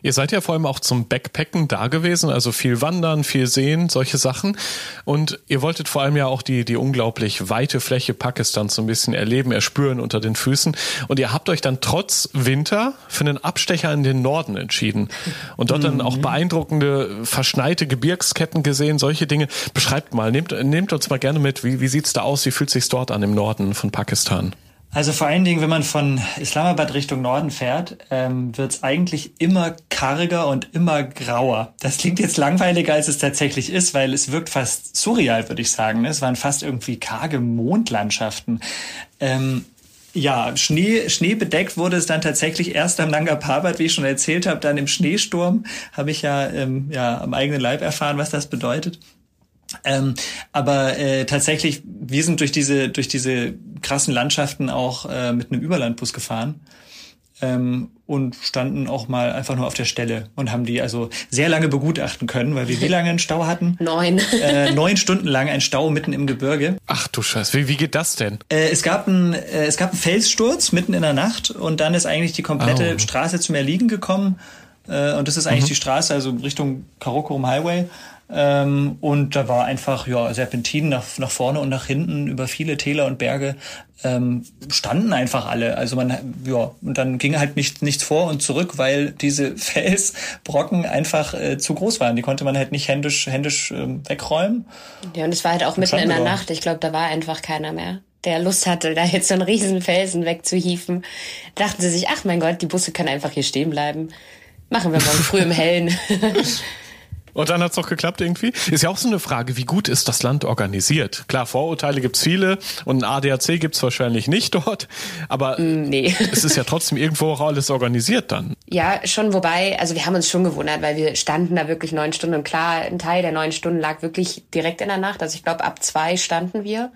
Ihr seid ja vor allem auch zum Backpacken da gewesen, also viel Wandern, viel Sehen, solche Sachen. Und ihr wolltet vor allem ja auch die, die unglaublich weite Fläche Pakistans so ein bisschen erleben, erspüren unter den Füßen. Und ihr habt euch dann trotz Winter für einen Abstecher in den Norden entschieden. Und dort mhm. dann auch beeindruckende, verschneite Gebirgs Nahrungsketten gesehen, solche Dinge. Beschreibt mal, nehmt, nehmt uns mal gerne mit, wie, wie sieht's da aus, wie fühlt sich's dort an im Norden von Pakistan? Also vor allen Dingen, wenn man von Islamabad Richtung Norden fährt, ähm, wird es eigentlich immer karger und immer grauer. Das klingt jetzt langweiliger, als es tatsächlich ist, weil es wirkt fast surreal, würde ich sagen. Es waren fast irgendwie karge Mondlandschaften. Ähm, ja, Schnee, Schnee bedeckt wurde es dann tatsächlich erst am Nanga Parbat, wie ich schon erzählt habe, dann im Schneesturm habe ich ja, ähm, ja am eigenen Leib erfahren, was das bedeutet. Ähm, aber äh, tatsächlich, wir sind durch diese durch diese krassen Landschaften auch äh, mit einem Überlandbus gefahren ähm, und standen auch mal einfach nur auf der Stelle und haben die also sehr lange begutachten können, weil wir wie lange einen Stau hatten? Neun. Äh, neun Stunden lang ein Stau mitten im Gebirge. Ach du Scheiße, wie, wie geht das denn? Äh, es, gab ein, äh, es gab einen Felssturz mitten in der Nacht und dann ist eigentlich die komplette oh. Straße zum Erliegen gekommen. Äh, und das ist eigentlich mhm. die Straße, also Richtung Karakorum Highway. Ähm, und da war einfach ja Serpentinen nach, nach vorne und nach hinten über viele Täler und Berge ähm, standen einfach alle. Also man ja und dann ging halt nicht, nichts vor und zurück, weil diese Felsbrocken einfach äh, zu groß waren. Die konnte man halt nicht händisch händisch ähm, wegräumen. Ja und es war halt auch mitten in der Nacht. Ich glaube, da war einfach keiner mehr der Lust hatte, da jetzt so einen riesen Felsen wegzuhieven, dachten sie sich, ach mein Gott, die Busse können einfach hier stehen bleiben. Machen wir morgen früh im Hellen. Und dann hat's doch geklappt irgendwie. Ist ja auch so eine Frage, wie gut ist das Land organisiert? Klar, Vorurteile gibt's viele und ein ADAC gibt's wahrscheinlich nicht dort, aber mm, nee. es ist ja trotzdem irgendwo auch alles organisiert dann. Ja, schon, wobei, also wir haben uns schon gewundert, weil wir standen da wirklich neun Stunden und klar, ein Teil der neun Stunden lag wirklich direkt in der Nacht. Also ich glaube, ab zwei standen wir.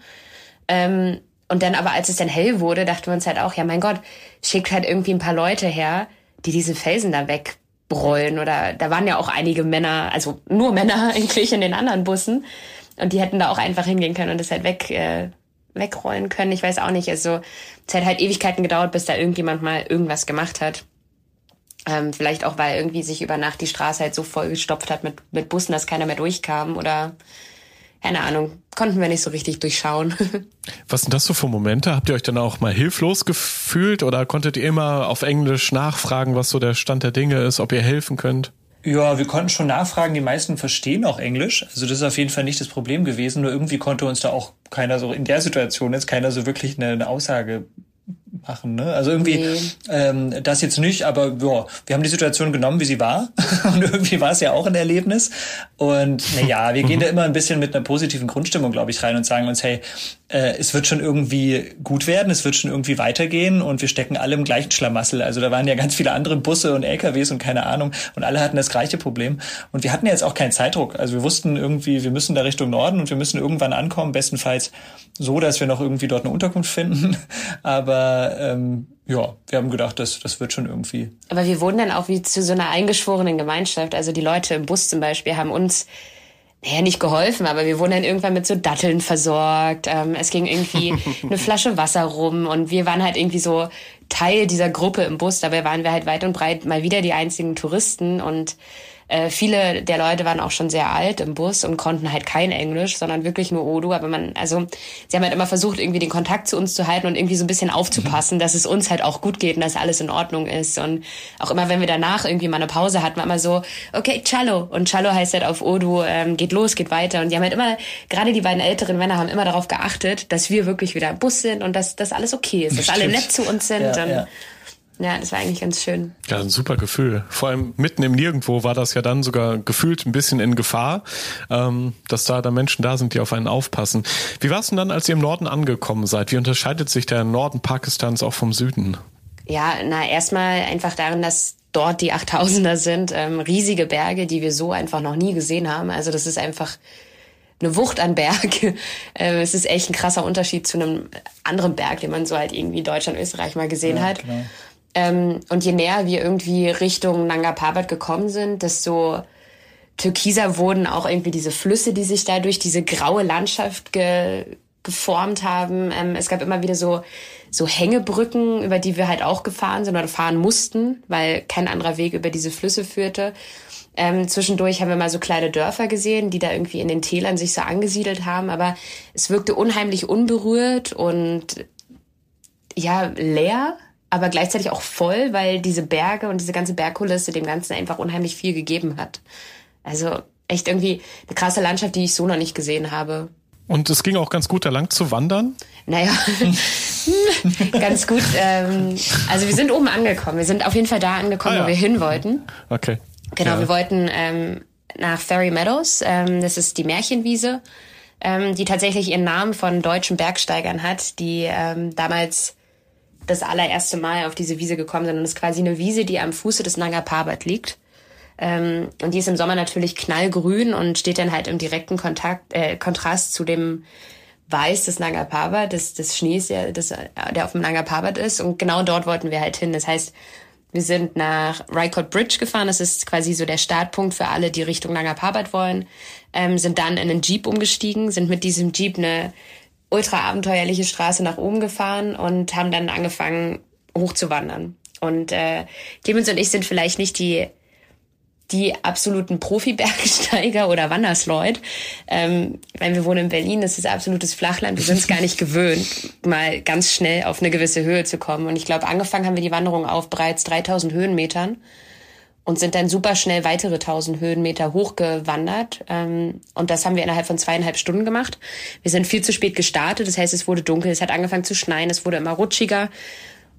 Ähm, und dann aber, als es dann hell wurde, dachten wir uns halt auch, ja mein Gott, schickt halt irgendwie ein paar Leute her, die diese Felsen da weg rollen oder da waren ja auch einige Männer, also nur Männer eigentlich in den anderen Bussen und die hätten da auch einfach hingehen können und das halt weg äh, wegrollen können. Ich weiß auch nicht, also es hat halt Ewigkeiten gedauert, bis da irgendjemand mal irgendwas gemacht hat. Ähm, vielleicht auch, weil irgendwie sich über Nacht die Straße halt so vollgestopft hat mit, mit Bussen, dass keiner mehr durchkam oder keine Ahnung, konnten wir nicht so richtig durchschauen. Was sind das so für Momente? Habt ihr euch dann auch mal hilflos gefühlt oder konntet ihr immer auf Englisch nachfragen, was so der Stand der Dinge ist, ob ihr helfen könnt? Ja, wir konnten schon nachfragen. Die meisten verstehen auch Englisch. Also das ist auf jeden Fall nicht das Problem gewesen. Nur irgendwie konnte uns da auch keiner so in der Situation jetzt keiner so wirklich eine, eine Aussage machen. Ne? Also irgendwie nee. ähm, das jetzt nicht, aber ja, wir haben die Situation genommen, wie sie war. und irgendwie war es ja auch ein Erlebnis. Und naja, wir gehen da immer ein bisschen mit einer positiven Grundstimmung, glaube ich, rein und sagen uns, hey, äh, es wird schon irgendwie gut werden, es wird schon irgendwie weitergehen und wir stecken alle im gleichen Schlamassel. Also da waren ja ganz viele andere Busse und LKWs und keine Ahnung und alle hatten das gleiche Problem. Und wir hatten jetzt auch keinen Zeitdruck. Also wir wussten irgendwie, wir müssen da Richtung Norden und wir müssen irgendwann ankommen, bestenfalls so, dass wir noch irgendwie dort eine Unterkunft finden. Aber ähm, ja, wir haben gedacht, das, das wird schon irgendwie. Aber wir wurden dann auch wie zu so einer eingeschworenen Gemeinschaft. Also die Leute im Bus zum Beispiel haben uns naja, nicht geholfen, aber wir wurden dann irgendwann mit so Datteln versorgt. Ähm, es ging irgendwie eine Flasche Wasser rum und wir waren halt irgendwie so Teil dieser Gruppe im Bus. Dabei waren wir halt weit und breit mal wieder die einzigen Touristen und Äh, viele der Leute waren auch schon sehr alt im Bus und konnten halt kein Englisch, sondern wirklich nur Odo. Aber man, also sie haben halt immer versucht, irgendwie den Kontakt zu uns zu halten und irgendwie so ein bisschen aufzupassen, dass es uns halt auch gut geht und dass alles in Ordnung ist. Und auch immer, wenn wir danach irgendwie mal eine Pause hatten, war immer so, okay, Cello. Und Cello heißt halt auf Odo, ähm, geht los, geht weiter. Und die haben halt immer, gerade die beiden älteren Männer haben immer darauf geachtet, dass wir wirklich wieder im Bus sind und dass das alles okay ist, dass Stimmt. alle nett zu uns sind. Ja, und ja. Ja, das war eigentlich ganz schön. Ja, ein super Gefühl. Vor allem mitten im Nirgendwo war das ja dann sogar gefühlt ein bisschen in Gefahr, ähm, dass da da Menschen da sind, die auf einen aufpassen. Wie war es denn dann, als ihr im Norden angekommen seid? Wie unterscheidet sich der Norden Pakistans auch vom Süden? Ja, na, erstmal einfach darin, dass dort die 8000er sind, ähm, riesige Berge, die wir so einfach noch nie gesehen haben. Also das ist einfach eine Wucht an Berg. äh, es ist echt ein krasser Unterschied zu einem anderen Berg, den man so halt irgendwie Deutschland, Österreich mal gesehen ja, hat. Genau. Ähm, und je näher wir irgendwie Richtung Nanga Parbat gekommen sind, desto türkiser wurden auch irgendwie diese Flüsse, die sich da durch diese graue Landschaft ge geformt haben. Ähm, es gab immer wieder so, so Hängebrücken, über die wir halt auch gefahren sind oder fahren mussten, weil kein anderer Weg über diese Flüsse führte. Ähm, zwischendurch haben wir mal so kleine Dörfer gesehen, die da irgendwie in den Tälern sich so angesiedelt haben, aber es wirkte unheimlich unberührt und ja, leer aber gleichzeitig auch voll, weil diese Berge und diese ganze Bergkulisse dem Ganzen einfach unheimlich viel gegeben hat. Also echt irgendwie eine krasse Landschaft, die ich so noch nicht gesehen habe. Und es ging auch ganz gut da lang zu wandern? Naja, ganz gut. Ähm, also wir sind oben angekommen. Wir sind auf jeden Fall da angekommen, ah, ja. wo wir hin wollten. Okay. Genau, ja. wir wollten ähm, nach Ferry Meadows. Ähm, das ist die Märchenwiese, ähm, die tatsächlich ihren Namen von deutschen Bergsteigern hat, die ähm, damals das allererste Mal auf diese Wiese gekommen sind. Und es ist quasi eine Wiese, die am Fuße des Nanga Parbat liegt. Ähm, und die ist im Sommer natürlich knallgrün und steht dann halt im direkten Kontakt, äh, Kontrast zu dem Weiß des Nanga Parbat, des, des Schnees, der, des, der auf dem Nanga Parbat ist. Und genau dort wollten wir halt hin. Das heißt, wir sind nach Raikot Bridge gefahren. Das ist quasi so der Startpunkt für alle, die Richtung Nanga Parbat wollen. Ähm, sind dann in einen Jeep umgestiegen, sind mit diesem Jeep eine ultra abenteuerliche Straße nach oben gefahren und haben dann angefangen hochzuwandern. Und äh, Clemens und ich sind vielleicht nicht die die absoluten Profi-Bergsteiger oder Wandersleut. Ähm, weil wir wohnen in Berlin, das ist absolutes Flachland. Wir sind es gar nicht gewöhnt, mal ganz schnell auf eine gewisse Höhe zu kommen. Und ich glaube, angefangen haben wir die Wanderung auf bereits 3000 Höhenmetern und sind dann super schnell weitere 1000 Höhenmeter hochgewandert. Ähm, und das haben wir innerhalb von zweieinhalb Stunden gemacht. Wir sind viel zu spät gestartet, das heißt, es wurde dunkel, es hat angefangen zu schneien, es wurde immer rutschiger.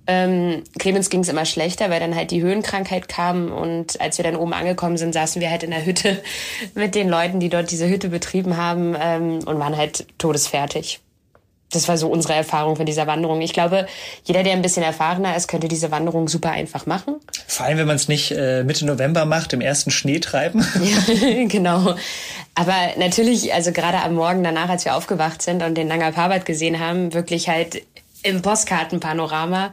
Ähm, Clemens ging es immer schlechter, weil dann halt die Höhenkrankheit kam und als wir dann oben angekommen sind, saßen wir halt in der Hütte mit den Leuten, die dort diese Hütte betrieben haben ähm, und waren halt todesfertig das war so unsere Erfahrung von dieser Wanderung. Ich glaube, jeder, der ein bisschen erfahrener ist, könnte diese Wanderung super einfach machen. Vor allem, wenn man es nicht äh, Mitte November macht, im ersten Schneetreiben. ja, genau. Aber natürlich, also gerade am Morgen danach, als wir aufgewacht sind und den Nanga Parbat gesehen haben, wirklich halt im Postkartenpanorama,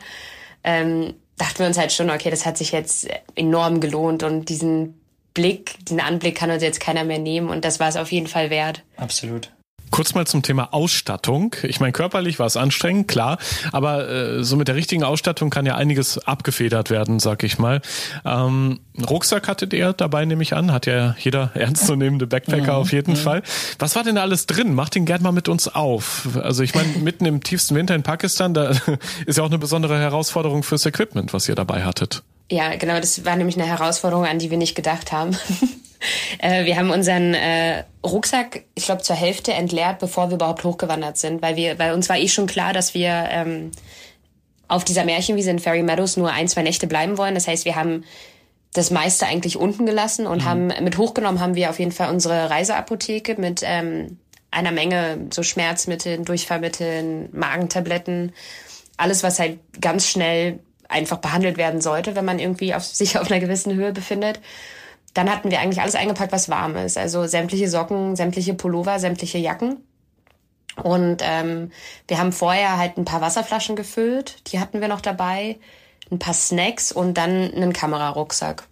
ähm, dachten wir uns halt schon, okay, das hat sich jetzt enorm gelohnt und diesen Blick, diesen Anblick kann uns jetzt keiner mehr nehmen und das war es auf jeden Fall wert. Absolut. Kurz mal zum Thema Ausstattung. Ich meine, körperlich war es anstrengend, klar, aber äh, so mit der richtigen Ausstattung kann ja einiges abgefedert werden, sag ich mal. Ähm, Rucksack hattet ihr dabei, nehme ich an, hat ja jeder ernstzunehmende Backpacker mhm. auf jeden mhm. Fall. Was war denn da alles drin? Macht den gern mal mit uns auf. Also ich meine, mitten im tiefsten Winter in Pakistan, da ist ja auch eine besondere Herausforderung fürs Equipment, was ihr dabei hattet. Ja, genau, das war nämlich eine Herausforderung, an die wir nicht gedacht haben. äh, wir haben unseren äh, Rucksack, ich glaube, zur Hälfte entleert, bevor wir überhaupt hochgewandert sind, weil wir, weil uns war eh schon klar, dass wir ähm, auf dieser Märchenwiese in Fairy Meadows nur ein, zwei Nächte bleiben wollen. Das heißt, wir haben das meiste eigentlich unten gelassen und mhm. haben mit hochgenommen haben wir auf jeden Fall unsere Reiseapotheke mit ähm, einer Menge so Schmerzmitteln, Durchfallmitteln, Magentabletten, alles, was halt ganz schnell einfach behandelt werden sollte, wenn man irgendwie auf, sich auf einer gewissen Höhe befindet. Dann hatten wir eigentlich alles eingepackt, was warm ist. Also sämtliche Socken, sämtliche Pullover, sämtliche Jacken. Und ähm, wir haben vorher halt ein paar Wasserflaschen gefüllt, die hatten wir noch dabei, ein paar Snacks und dann einen Kamerarucksack.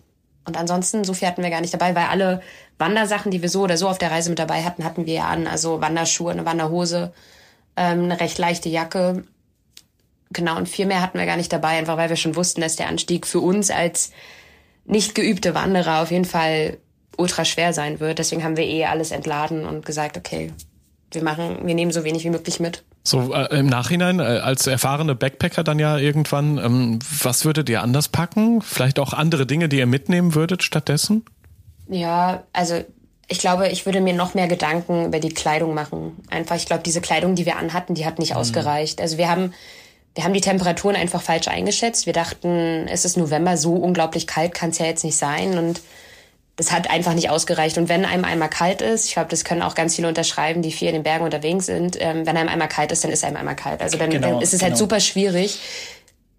Und ansonsten, so viel hatten wir gar nicht dabei, weil alle Wandersachen, die wir so oder so auf der Reise mit dabei hatten, hatten wir ja an. Also Wanderschuhe, eine Wanderhose, ähm, eine recht leichte Jacke. Genau, und viel mehr hatten wir gar nicht dabei, einfach weil wir schon wussten, dass der Anstieg für uns als nicht geübte Wanderer auf jeden Fall ultra schwer sein wird. Deswegen haben wir eh alles entladen und gesagt, okay, wir machen, wir nehmen so wenig wie möglich mit. So äh, im Nachhinein, äh, als erfahrene Backpacker dann ja irgendwann, ähm, was würdet ihr anders packen? Vielleicht auch andere Dinge, die ihr mitnehmen würdet stattdessen? Ja, also ich glaube, ich würde mir noch mehr Gedanken über die Kleidung machen. Einfach, ich glaube, diese Kleidung, die wir anhatten, die hat nicht mhm. ausgereicht. Also wir haben, wir haben die Temperaturen einfach falsch eingeschätzt. Wir dachten, es ist November, so unglaublich kalt kann es ja jetzt nicht sein. Und das hat einfach nicht ausgereicht. Und wenn einem einmal kalt ist, ich glaube, das können auch ganz viele unterschreiben, die viel in den Bergen unterwegs sind, ähm, wenn einem einmal kalt ist, dann ist einem einmal kalt. Also dann, genau, dann ist es halt genau. halt super schwierig,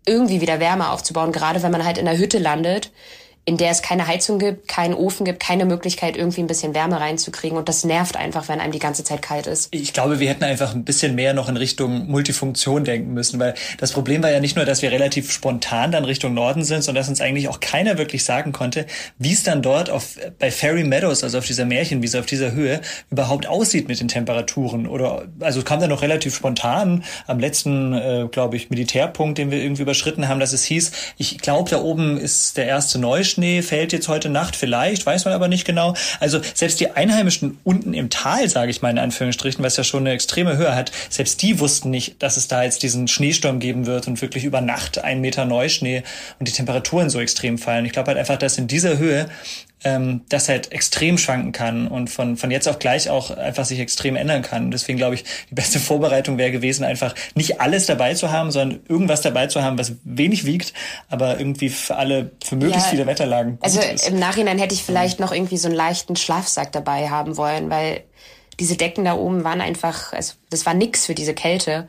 irgendwie wieder Wärme aufzubauen, gerade wenn man halt in der Hütte landet in der es keine Heizung gibt, keinen Ofen gibt, keine Möglichkeit, irgendwie ein bisschen Wärme reinzukriegen. Und das nervt einfach, wenn einem die ganze Zeit kalt ist. Ich glaube, wir hätten einfach ein bisschen mehr noch in Richtung Multifunktion denken müssen, weil das Problem war ja nicht nur, dass wir relativ spontan dann Richtung Norden sind, sondern dass uns eigentlich auch keiner wirklich sagen konnte, wie es dann dort auf, bei Fairy Meadows, also auf dieser Märchenwiese, auf dieser Höhe, überhaupt aussieht mit den Temperaturen. Oder, also es kam dann noch relativ spontan am letzten, äh, glaube ich, Militärpunkt, den wir irgendwie überschritten haben, dass es hieß, ich glaube, da oben ist der erste Neuschnitt Schnee fällt jetzt heute Nacht vielleicht, weiß man aber nicht genau. Also selbst die Einheimischen unten im Tal, sage ich mal in Anführungsstrichen, was ja schon eine extreme Höhe hat, selbst die wussten nicht, dass es da jetzt diesen Schneesturm geben wird und wirklich über Nacht ein Meter Neuschnee und die Temperaturen so extrem fallen. Ich glaube halt einfach, dass in dieser Höhe ähm, das halt extrem schwanken kann und von, von jetzt auf gleich auch einfach sich extrem ändern kann. deswegen glaube ich, die beste Vorbereitung wäre gewesen, einfach nicht alles dabei zu haben, sondern irgendwas dabei zu haben, was wenig wiegt, aber irgendwie für alle, für möglichst ja, viele Wetterlagen. also ist. im Nachhinein hätte ich vielleicht noch irgendwie so einen leichten Schlafsack dabei haben wollen, weil diese Decken da oben waren einfach, also das war nix für diese Kälte.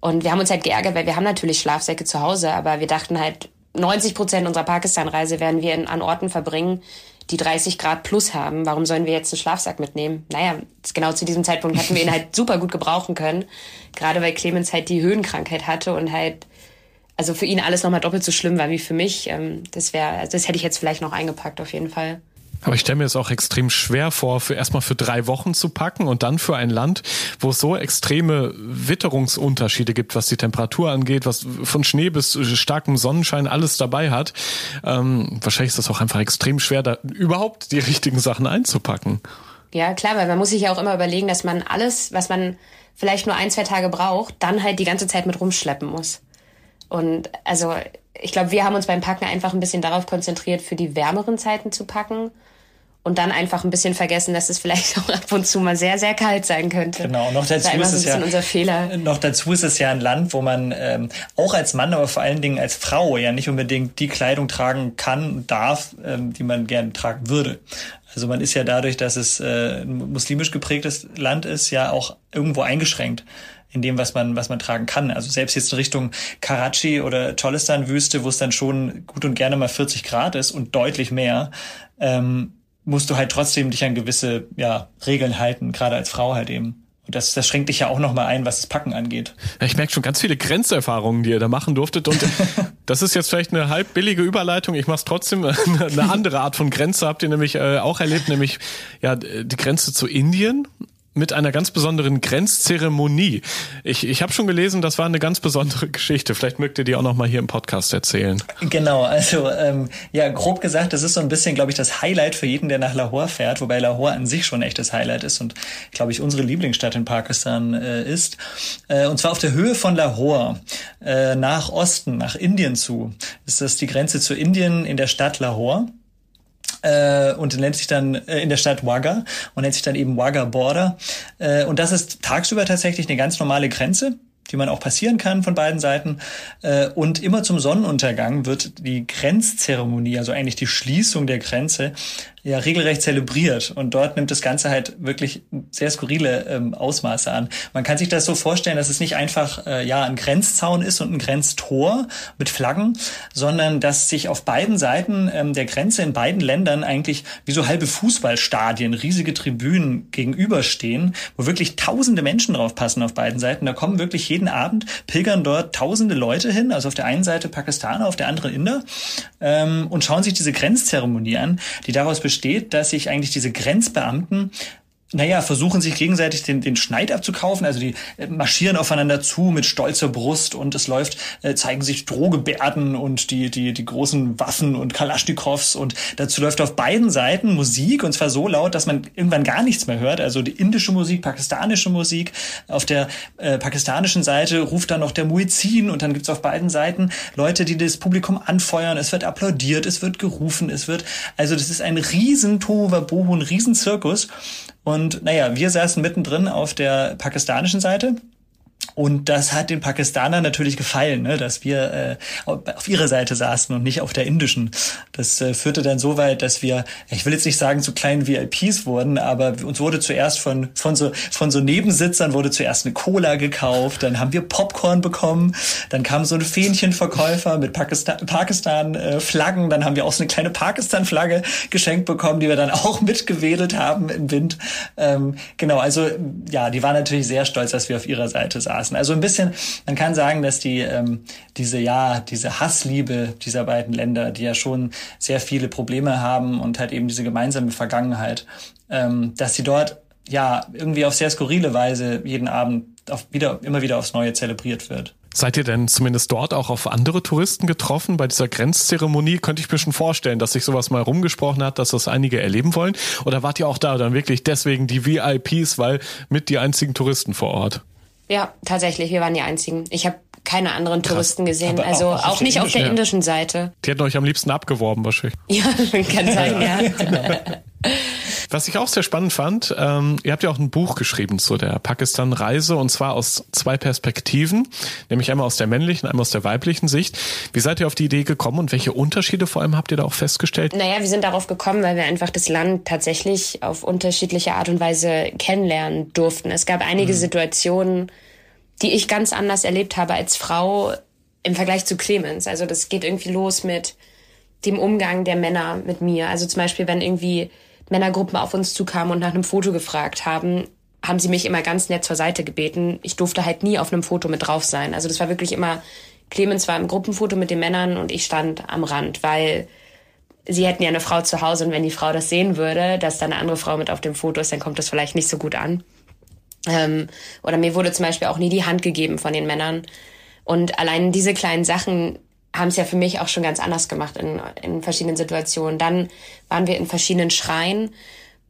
Und wir haben uns halt geärgert, weil wir haben natürlich Schlafsäcke zu Hause, aber wir dachten halt, 90 Prozent unserer Pakistan-Reise werden wir in, an Orten verbringen, die 30 Grad plus haben. Warum sollen wir jetzt einen Schlafsack mitnehmen? Naja, genau zu diesem Zeitpunkt hätten wir ihn halt super gut gebrauchen können. Gerade weil Clemens halt die Höhenkrankheit hatte und halt, also für ihn alles nochmal doppelt so schlimm war wie für mich. Ähm, das wäre, also das hätte ich jetzt vielleicht noch eingepackt auf jeden Fall. Aber ich stelle mir es auch extrem schwer vor, für erstmal für drei Wochen zu packen und dann für ein Land, wo es so extreme Witterungsunterschiede gibt, was die Temperatur angeht, was von Schnee bis starkem Sonnenschein alles dabei hat. Ähm, wahrscheinlich ist das auch einfach extrem schwer, da überhaupt die richtigen Sachen einzupacken. Ja, klar, weil man muss sich ja auch immer überlegen, dass man alles, was man vielleicht nur ein, zwei Tage braucht, dann halt die ganze Zeit mit rumschleppen muss. Und also ich glaube, wir haben uns beim Packen einfach ein bisschen darauf konzentriert, für die wärmeren Zeiten zu packen und dann einfach ein bisschen vergessen, dass es vielleicht auch ab und zu mal sehr, sehr kalt sein könnte. Genau, noch dazu ist es ja unser Fehler. Noch dazu ist es ja ein Land, wo man ähm, auch als Mann, aber vor allen Dingen als Frau ja nicht unbedingt die Kleidung tragen kann, darf, ähm, die man gerne tragen würde. Also man ist ja dadurch, dass es äh, ein muslimisch geprägtes Land ist, ja auch irgendwo eingeschränkt in dem, was man, was man tragen kann. Also selbst jetzt in Richtung Karachi oder Cholistan-Wüste, wo es dann schon gut und gerne mal 40 Grad ist und deutlich mehr, ähm, musst du halt trotzdem dich an gewisse ja, Regeln halten, gerade als Frau halt eben. Und das, das schränkt dich ja auch nochmal ein, was das Packen angeht. Ja, ich merke schon ganz viele Grenzerfahrungen, die ihr da machen durftet. Und das ist jetzt vielleicht eine halb billige Überleitung. Ich mache es trotzdem. Eine andere Art von Grenze habt ihr nämlich äh, auch erlebt, nämlich ja die Grenze zu Indien mit einer ganz besonderen Grenzzeremonie. Ich, ich habe schon gelesen, das war eine ganz besondere Geschichte. Vielleicht mögt ihr die auch noch mal hier im Podcast erzählen. Genau, also ähm, ja, grob gesagt, das ist so ein bisschen, glaube ich, das Highlight für jeden, der nach Lahore fährt, wobei Lahore an sich schon echt das Highlight ist und, glaube ich, unsere Lieblingsstadt in Pakistan äh, ist. Äh, und zwar auf der Höhe von Lahore, äh, nach Osten, nach Indien zu. Ist das die Grenze zu Indien in der Stadt Lahore äh, und nennt sich dann äh, in der Stadt Wagga und nennt sich dann eben Wagga Border. Äh, und das ist tagsüber tatsächlich eine ganz normale Grenze die man auch passieren kann von beiden Seiten. Äh, und immer zum Sonnenuntergang wird die Grenzzeremonie, also eigentlich die Schließung der Grenze, ja regelrecht zelebriert. Und dort nimmt das Ganze halt wirklich sehr skurrile ähm, Ausmaße an. Man kann sich das so vorstellen, dass es nicht einfach äh, ja ein Grenzzaun ist und ein Grenztor mit Flaggen, sondern dass sich auf beiden Seiten ähm, der Grenze in beiden Ländern eigentlich wie so halbe Fußballstadien, riesige Tribünen gegenüberstehen, wo wirklich tausende Menschen drauf passen auf beiden Seiten. Da kommen wirklich jeden Abend pilgern dort tausende Leute hin, also auf der einen Seite Pakistaner, auf der anderen Inder, ähm, und schauen sich diese Grenzzeremonie an, die daraus besteht, dass sich eigentlich diese Grenzbeamten naja, versuchen sich gegenseitig den, den Schneid abzukaufen. Also die äh, marschieren aufeinander zu mit stolzer Brust und es läuft, äh, zeigen sich Drohgebärden und die, die, die großen Waffen und Kalaschnikows und dazu läuft auf beiden Seiten Musik und zwar so laut, dass man irgendwann gar nichts mehr hört. Also die indische Musik, pakistanische Musik. Auf der äh, pakistanischen Seite ruft dann noch der Muezzin und dann gibt's auf beiden Seiten Leute, die das Publikum anfeuern. Es wird applaudiert, es wird gerufen, es wird, also das ist ein riesen Tohuwabohu, ein riesen Zirkus. Und naja, wir saßen mittendrin auf der pakistanischen Seite und das hat den Pakistanern natürlich gefallen, ne, dass wir äh, auf ihrer Seite saßen und nicht auf der indischen. Das äh, führte dann so weit, dass wir, ich will jetzt nicht sagen zu kleinen VIPs wurden, aber uns wurde zuerst von von so von so Nebensitzern wurde zuerst eine Cola gekauft, dann haben wir Popcorn bekommen, dann kam so ein Fähnchenverkäufer mit Pakistan Pakistan äh, Flaggen, dann haben wir auch so eine kleine Pakistan Flagge geschenkt bekommen, die wir dann auch mitgewedelt haben im Wind. Ähm, genau, also ja, die waren natürlich sehr stolz, dass wir auf ihrer Seite saßen saßen. Also ein bisschen, man kann sagen, dass die ähm, diese ja diese Hassliebe dieser beiden Länder, die ja schon sehr viele Probleme haben und halt eben diese gemeinsame Vergangenheit, ähm, dass sie dort ja irgendwie auf sehr skurrile Weise jeden Abend auf wieder immer wieder aufs Neue zelebriert wird. Seid ihr denn zumindest dort auch auf andere Touristen getroffen? Bei dieser Grenzzeremonie könnte ich mir schon vorstellen, dass sich sowas mal rumgesprochen hat, dass das einige erleben wollen. Oder wart ihr auch da dann wirklich deswegen die VIPs, weil mit die einzigen Touristen vor Ort? Ja, tatsächlich, wir waren die einzigen. Ich habe keine anderen Krass. Touristen gesehen, Aber also auch, auch nicht auf der indischen. Seite. Die hätten euch am liebsten abgeworben wahrscheinlich. Ja, kann sein, ja. Was ich auch sehr spannend fand, ähm, ihr habt ja auch ein Buch geschrieben zu der Pakistan-Reise und zwar aus zwei Perspektiven, nämlich einmal aus der männlichen, einmal aus der weiblichen Sicht. Wie seid ihr auf die Idee gekommen und welche Unterschiede vor allem habt ihr da auch festgestellt? Naja, wir sind darauf gekommen, weil wir einfach das Land tatsächlich auf unterschiedliche Art und Weise kennenlernen durften. Es gab einige mhm. Situationen, die ich ganz anders erlebt habe als Frau im Vergleich zu Clemens. Also das geht irgendwie los mit dem Umgang der Männer mit mir. Also zum Beispiel, wenn irgendwie Männergruppen auf uns zukamen und nach einem Foto gefragt haben, haben sie mich immer ganz nett zur Seite gebeten. Ich durfte halt nie auf einem Foto mit drauf sein. Also das war wirklich immer, Clemens war im Gruppenfoto mit den Männern und ich stand am Rand, weil sie hätten ja eine Frau zu Hause und wenn die Frau das sehen würde, dass da eine andere Frau mit auf dem Foto ist, dann kommt das vielleicht nicht so gut an. Ähm, oder mir wurde zum Beispiel auch nie die Hand gegeben von den Männern. Und allein diese kleinen Sachen haben es ja für mich auch schon ganz anders gemacht in, in verschiedenen Situationen. Dann waren wir in verschiedenen Schreien,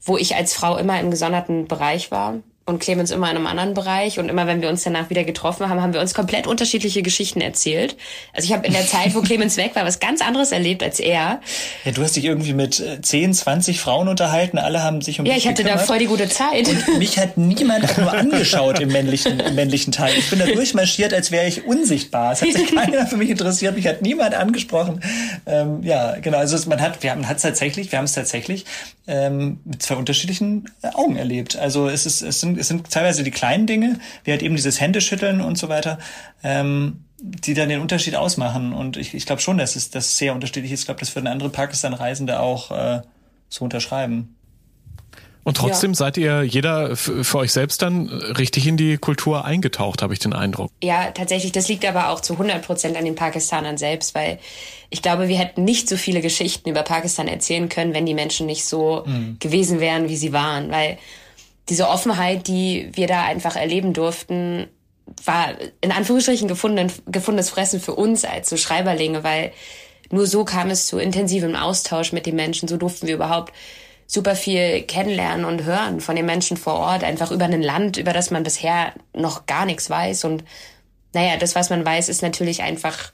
wo ich als Frau immer im gesonderten Bereich war und Clemens immer in einem anderen Bereich. Und immer, wenn wir uns danach wieder getroffen haben, haben wir uns komplett unterschiedliche Geschichten erzählt. Also ich habe in der Zeit, wo Clemens weg war, was ganz anderes erlebt als er. Ja, du hast dich irgendwie mit 10, äh, 20 Frauen unterhalten. Alle haben sich um Ja, ich hatte gekümmert. da voll die gute Zeit. Und mich hat niemand auch nur angeschaut im männlichen, im männlichen Teil. Ich bin da durchmarschiert, als wäre ich unsichtbar. Es hat sich keiner für mich interessiert. Mich hat niemand angesprochen. Ähm, ja, genau. Also man hat, wir haben es tatsächlich, wir haben es tatsächlich ähm, mit zwei unterschiedlichen Augen erlebt. Also es ist, es sind, es sind teilweise die kleinen Dinge, wie halt eben dieses Händeschütteln und so weiter, ähm, die dann den Unterschied ausmachen. Und ich, ich glaube schon, dass es das sehr unterschiedlich ist. Ich glaube, das würden andere Pakistan-Reisende auch äh, so unterschreiben. Und trotzdem ja. seid ihr jeder für euch selbst dann richtig in die Kultur eingetaucht, habe ich den Eindruck. Ja, tatsächlich. Das liegt aber auch zu 100 Prozent an den Pakistanern selbst, weil ich glaube, wir hätten nicht so viele Geschichten über Pakistan erzählen können, wenn die Menschen nicht so mhm. gewesen wären, wie sie waren. Weil diese Offenheit, die wir da einfach erleben durften, war in Anführungsstrichen gefunden, gefundenes Fressen für uns als so Schreiberlinge, weil nur so kam es zu intensivem Austausch mit den Menschen. So durften wir überhaupt super viel kennenlernen und hören von den Menschen vor Ort, einfach über ein Land, über das man bisher noch gar nichts weiß. Und naja, das, was man weiß, ist natürlich einfach,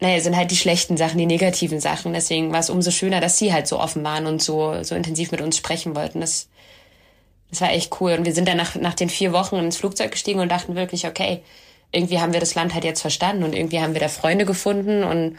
naja, sind halt die schlechten Sachen, die negativen Sachen. Deswegen war es umso schöner, dass sie halt so offen waren und so, so intensiv mit uns sprechen wollten. Das das war echt cool. Und wir sind dann nach, nach den vier Wochen ins Flugzeug gestiegen und dachten wirklich, okay, irgendwie haben wir das Land halt jetzt verstanden und irgendwie haben wir da Freunde gefunden und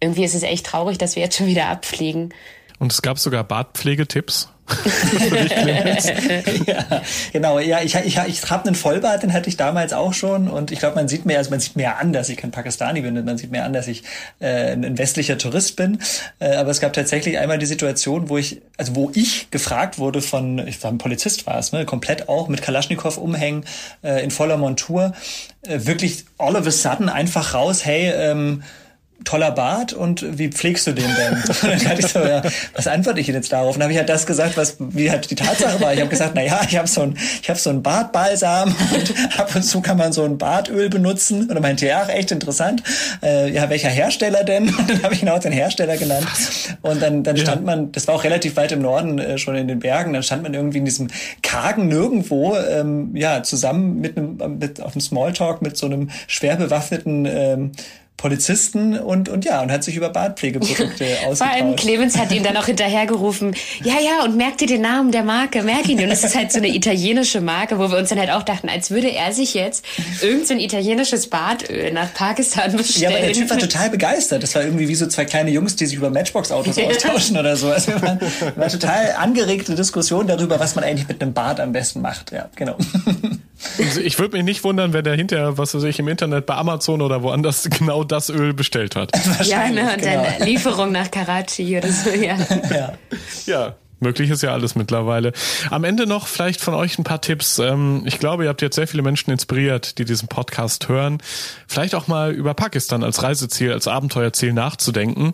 irgendwie ist es echt traurig, dass wir jetzt schon wieder abfliegen. Und es gab sogar Badpflegetipps. ja, genau, ja, ich, ich, ich habe einen Vollbart, den hatte ich damals auch schon und ich glaube, man sieht mir, also man sieht mir an, dass ich kein Pakistani bin und man sieht mir an, dass ich äh, ein westlicher Tourist bin. Äh, aber es gab tatsächlich einmal die Situation, wo ich, also wo ich gefragt wurde von, ich war ein Polizist war es, ne, komplett auch mit Kalaschnikow umhängen, äh, in voller Montur, äh, wirklich all of a sudden einfach raus, hey, ähm, toller Bart und wie pflegst du den denn? Und dann dachte ich so, ja, was antworte ich jetzt darauf? Und dann habe ich halt das gesagt, was wie halt die Tatsache war. Ich habe gesagt, na ja, ich habe so ein ich habe so ein Bartbalsam und ab und zu kann man so ein Bartöl benutzen. Und er meinte, ja, echt interessant. Äh, ja, welcher Hersteller denn? Und dann habe ich auch den Hersteller genannt. Und dann dann stand ja. man, das war auch relativ weit im Norden äh, schon in den Bergen, dann stand man irgendwie in diesem kargen nirgendwo ähm, ja, zusammen mit einem mit auf dem Smalltalk mit so einem schwer bewaffneten ähm, Polizisten und, und ja, und hat sich über Bartpflegeprodukte ausgetauscht. Vor allem Clemens hat ihn dann auch hinterhergerufen, ja, ja, und merk dir den Namen der Marke, merk ihn. Und es ist halt so eine italienische Marke, wo wir uns dann halt auch dachten, als würde er sich jetzt irgendein so italienisches Bartöl nach Pakistan bestellen. Ja, aber der Typ war total begeistert. Das war irgendwie wie so zwei kleine Jungs, die sich über Matchbox-Autos austauschen oder so. Also war, war total angeregte Diskussion darüber, was man eigentlich mit einem Bart am besten macht. Ja, genau. Also ich würde mich nicht wundern, wenn der hinterher, was weiß ich, im Internet bei Amazon oder woanders genau das Öl bestellt hat. Ja, ne, und genau. dann Lieferung nach Karachi oder so, ja. ja. ja. Möglich ist ja alles mittlerweile. Am Ende noch vielleicht von euch ein paar Tipps. Ähm, ich glaube, ihr habt jetzt sehr viele Menschen inspiriert, die diesen Podcast hören. Vielleicht auch mal über Pakistan als Reiseziel, als Abenteuerziel nachzudenken.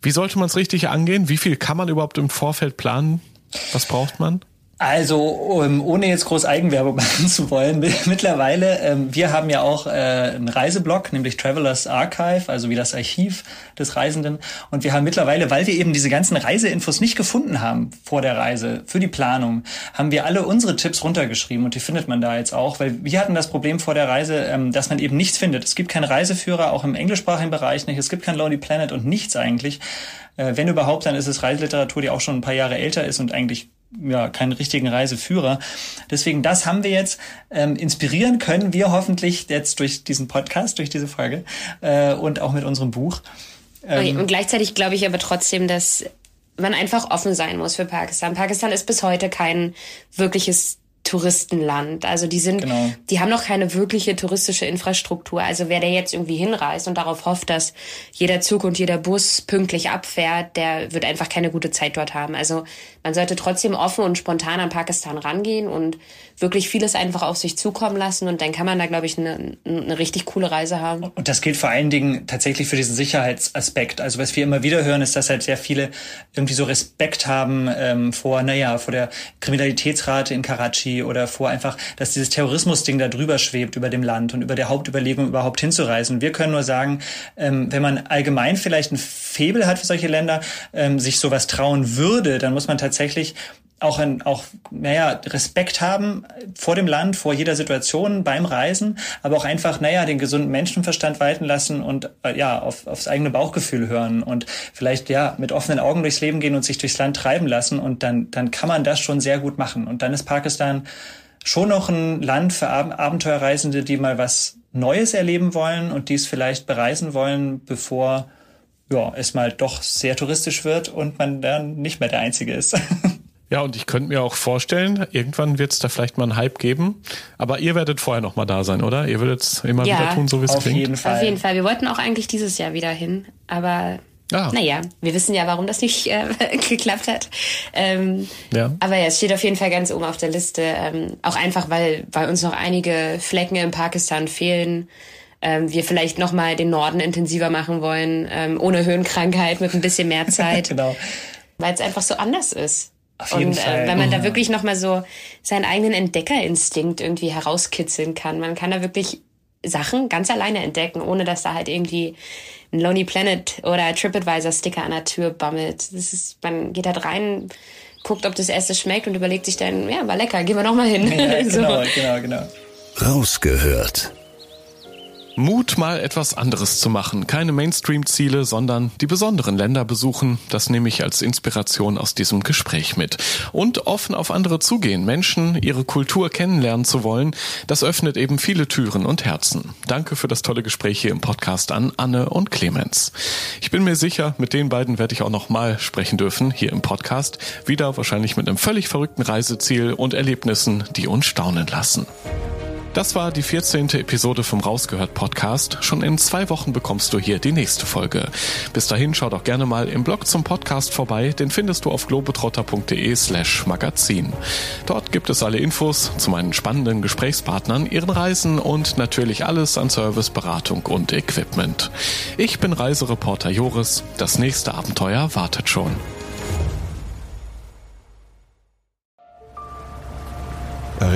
Wie sollte man es richtig angehen? Wie viel kann man überhaupt im Vorfeld planen? Was braucht man? Also, um, ohne jetzt groß Eigenwerbung machen zu wollen, mittlerweile, ähm, wir haben ja auch äh, einen Reiseblog, nämlich Travelers Archive, also wie das Archiv des Reisenden. Und wir haben mittlerweile, weil wir eben diese ganzen Reiseinfos nicht gefunden haben vor der Reise, für die Planung, haben wir alle unsere Tipps runtergeschrieben und die findet man da jetzt auch, weil wir hatten das Problem vor der Reise, ähm, dass man eben nichts findet. Es gibt keinen Reiseführer, auch im englischsprachigen Bereich nicht. Es gibt kein Lonely Planet und nichts eigentlich. Äh, wenn überhaupt, dann ist es Reiseliteratur, die auch schon ein paar Jahre älter ist und eigentlich ja, keinen richtigen Reiseführer. Deswegen, das haben wir jetzt ähm, inspirieren können wir hoffentlich jetzt durch diesen Podcast, durch diese Folge äh, und auch mit unserem Buch. Ähm, und gleichzeitig glaube ich aber trotzdem, dass man einfach offen sein muss für Pakistan. Pakistan ist bis heute kein wirkliches Touristenland. Also die sind, genau. die haben noch keine wirkliche touristische Infrastruktur. Also wer da jetzt irgendwie hinreist und darauf hofft, dass jeder Zug und jeder Bus pünktlich abfährt, der wird einfach keine gute Zeit dort haben. Also man sollte trotzdem offen und spontan an Pakistan rangehen und wirklich vieles einfach auf sich zukommen lassen und dann kann man da, glaube ich, eine, eine richtig coole Reise haben. Und das gilt vor allen Dingen tatsächlich für diesen Sicherheitsaspekt. Also was wir immer wieder hören, ist, dass halt sehr viele irgendwie so Respekt haben ähm, vor, naja, vor der Kriminalitätsrate in Karachi oder vor einfach, dass dieses Terrorismusding da drüber schwebt über dem Land und über der Hauptüberlegung überhaupt hinzureisen. Wir können nur sagen, ähm, wenn man allgemein vielleicht ein Febel hat für solche Länder, ähm, sich sowas trauen würde, dann muss man tatsächlich auch ein, auch, naja, Respekt haben vor dem Land, vor jeder Situation beim Reisen, aber auch einfach, naja, den gesunden Menschenverstand walten lassen und, äh, ja, auf, aufs eigene Bauchgefühl hören und vielleicht, ja, mit offenen Augen durchs Leben gehen und sich durchs Land treiben lassen und dann, dann kann man das schon sehr gut machen. Und dann ist Pakistan schon noch ein Land für Ab Abenteuerreisende, die mal was Neues erleben wollen und die es vielleicht bereisen wollen, bevor, ja, es mal doch sehr touristisch wird und man dann nicht mehr der Einzige ist. Ja, und ich könnte mir auch vorstellen, irgendwann wird es da vielleicht mal einen Hype geben. Aber ihr werdet vorher noch mal da sein, oder? Ihr würdet es immer ja, wieder tun, so wie es klingt. Jeden Fall. Auf jeden Fall. Wir wollten auch eigentlich dieses Jahr wieder hin. Aber ah. naja, wir wissen ja, warum das nicht äh, geklappt hat. Ähm, ja. Aber ja, es steht auf jeden Fall ganz oben auf der Liste. Ähm, auch einfach, weil, weil uns noch einige Flecken in Pakistan fehlen. Ähm, wir vielleicht noch mal den Norden intensiver machen wollen, ähm, ohne Höhenkrankheit, mit ein bisschen mehr Zeit. genau. Weil es einfach so anders ist. Auf jeden und Fall. Äh, wenn man da mhm. wirklich nochmal so seinen eigenen Entdeckerinstinkt irgendwie herauskitzeln kann. Man kann da wirklich Sachen ganz alleine entdecken, ohne dass da halt irgendwie ein Lonely Planet oder TripAdvisor-Sticker an der Tür bammelt. Das ist, man geht halt rein, guckt, ob das Erste schmeckt und überlegt sich dann, ja, war lecker, gehen wir nochmal hin. Ja, genau, so. genau, genau. Rausgehört Mut, mal etwas anderes zu machen. Keine Mainstream-Ziele, sondern die besonderen Länder besuchen. Das nehme ich als Inspiration aus diesem Gespräch mit. Und offen auf andere zugehen, Menschen, ihre Kultur kennenlernen zu wollen, das öffnet eben viele Türen und Herzen. Danke für das tolle Gespräch hier im Podcast an Anne und Clemens. Ich bin mir sicher, mit den beiden werde ich auch noch mal sprechen dürfen hier im Podcast. Wieder wahrscheinlich mit einem völlig verrückten Reiseziel und Erlebnissen, die uns staunen lassen. Das war die 14. Episode vom Rausgehört Podcast. Schon in zwei Wochen bekommst du hier die nächste Folge. Bis dahin schau doch gerne mal im Blog zum Podcast vorbei. Den findest du auf globetrotter.de slash magazin. Dort gibt es alle Infos zu meinen spannenden Gesprächspartnern, ihren Reisen und natürlich alles an Service, Beratung und Equipment. Ich bin Reisereporter Joris. Das nächste Abenteuer wartet schon.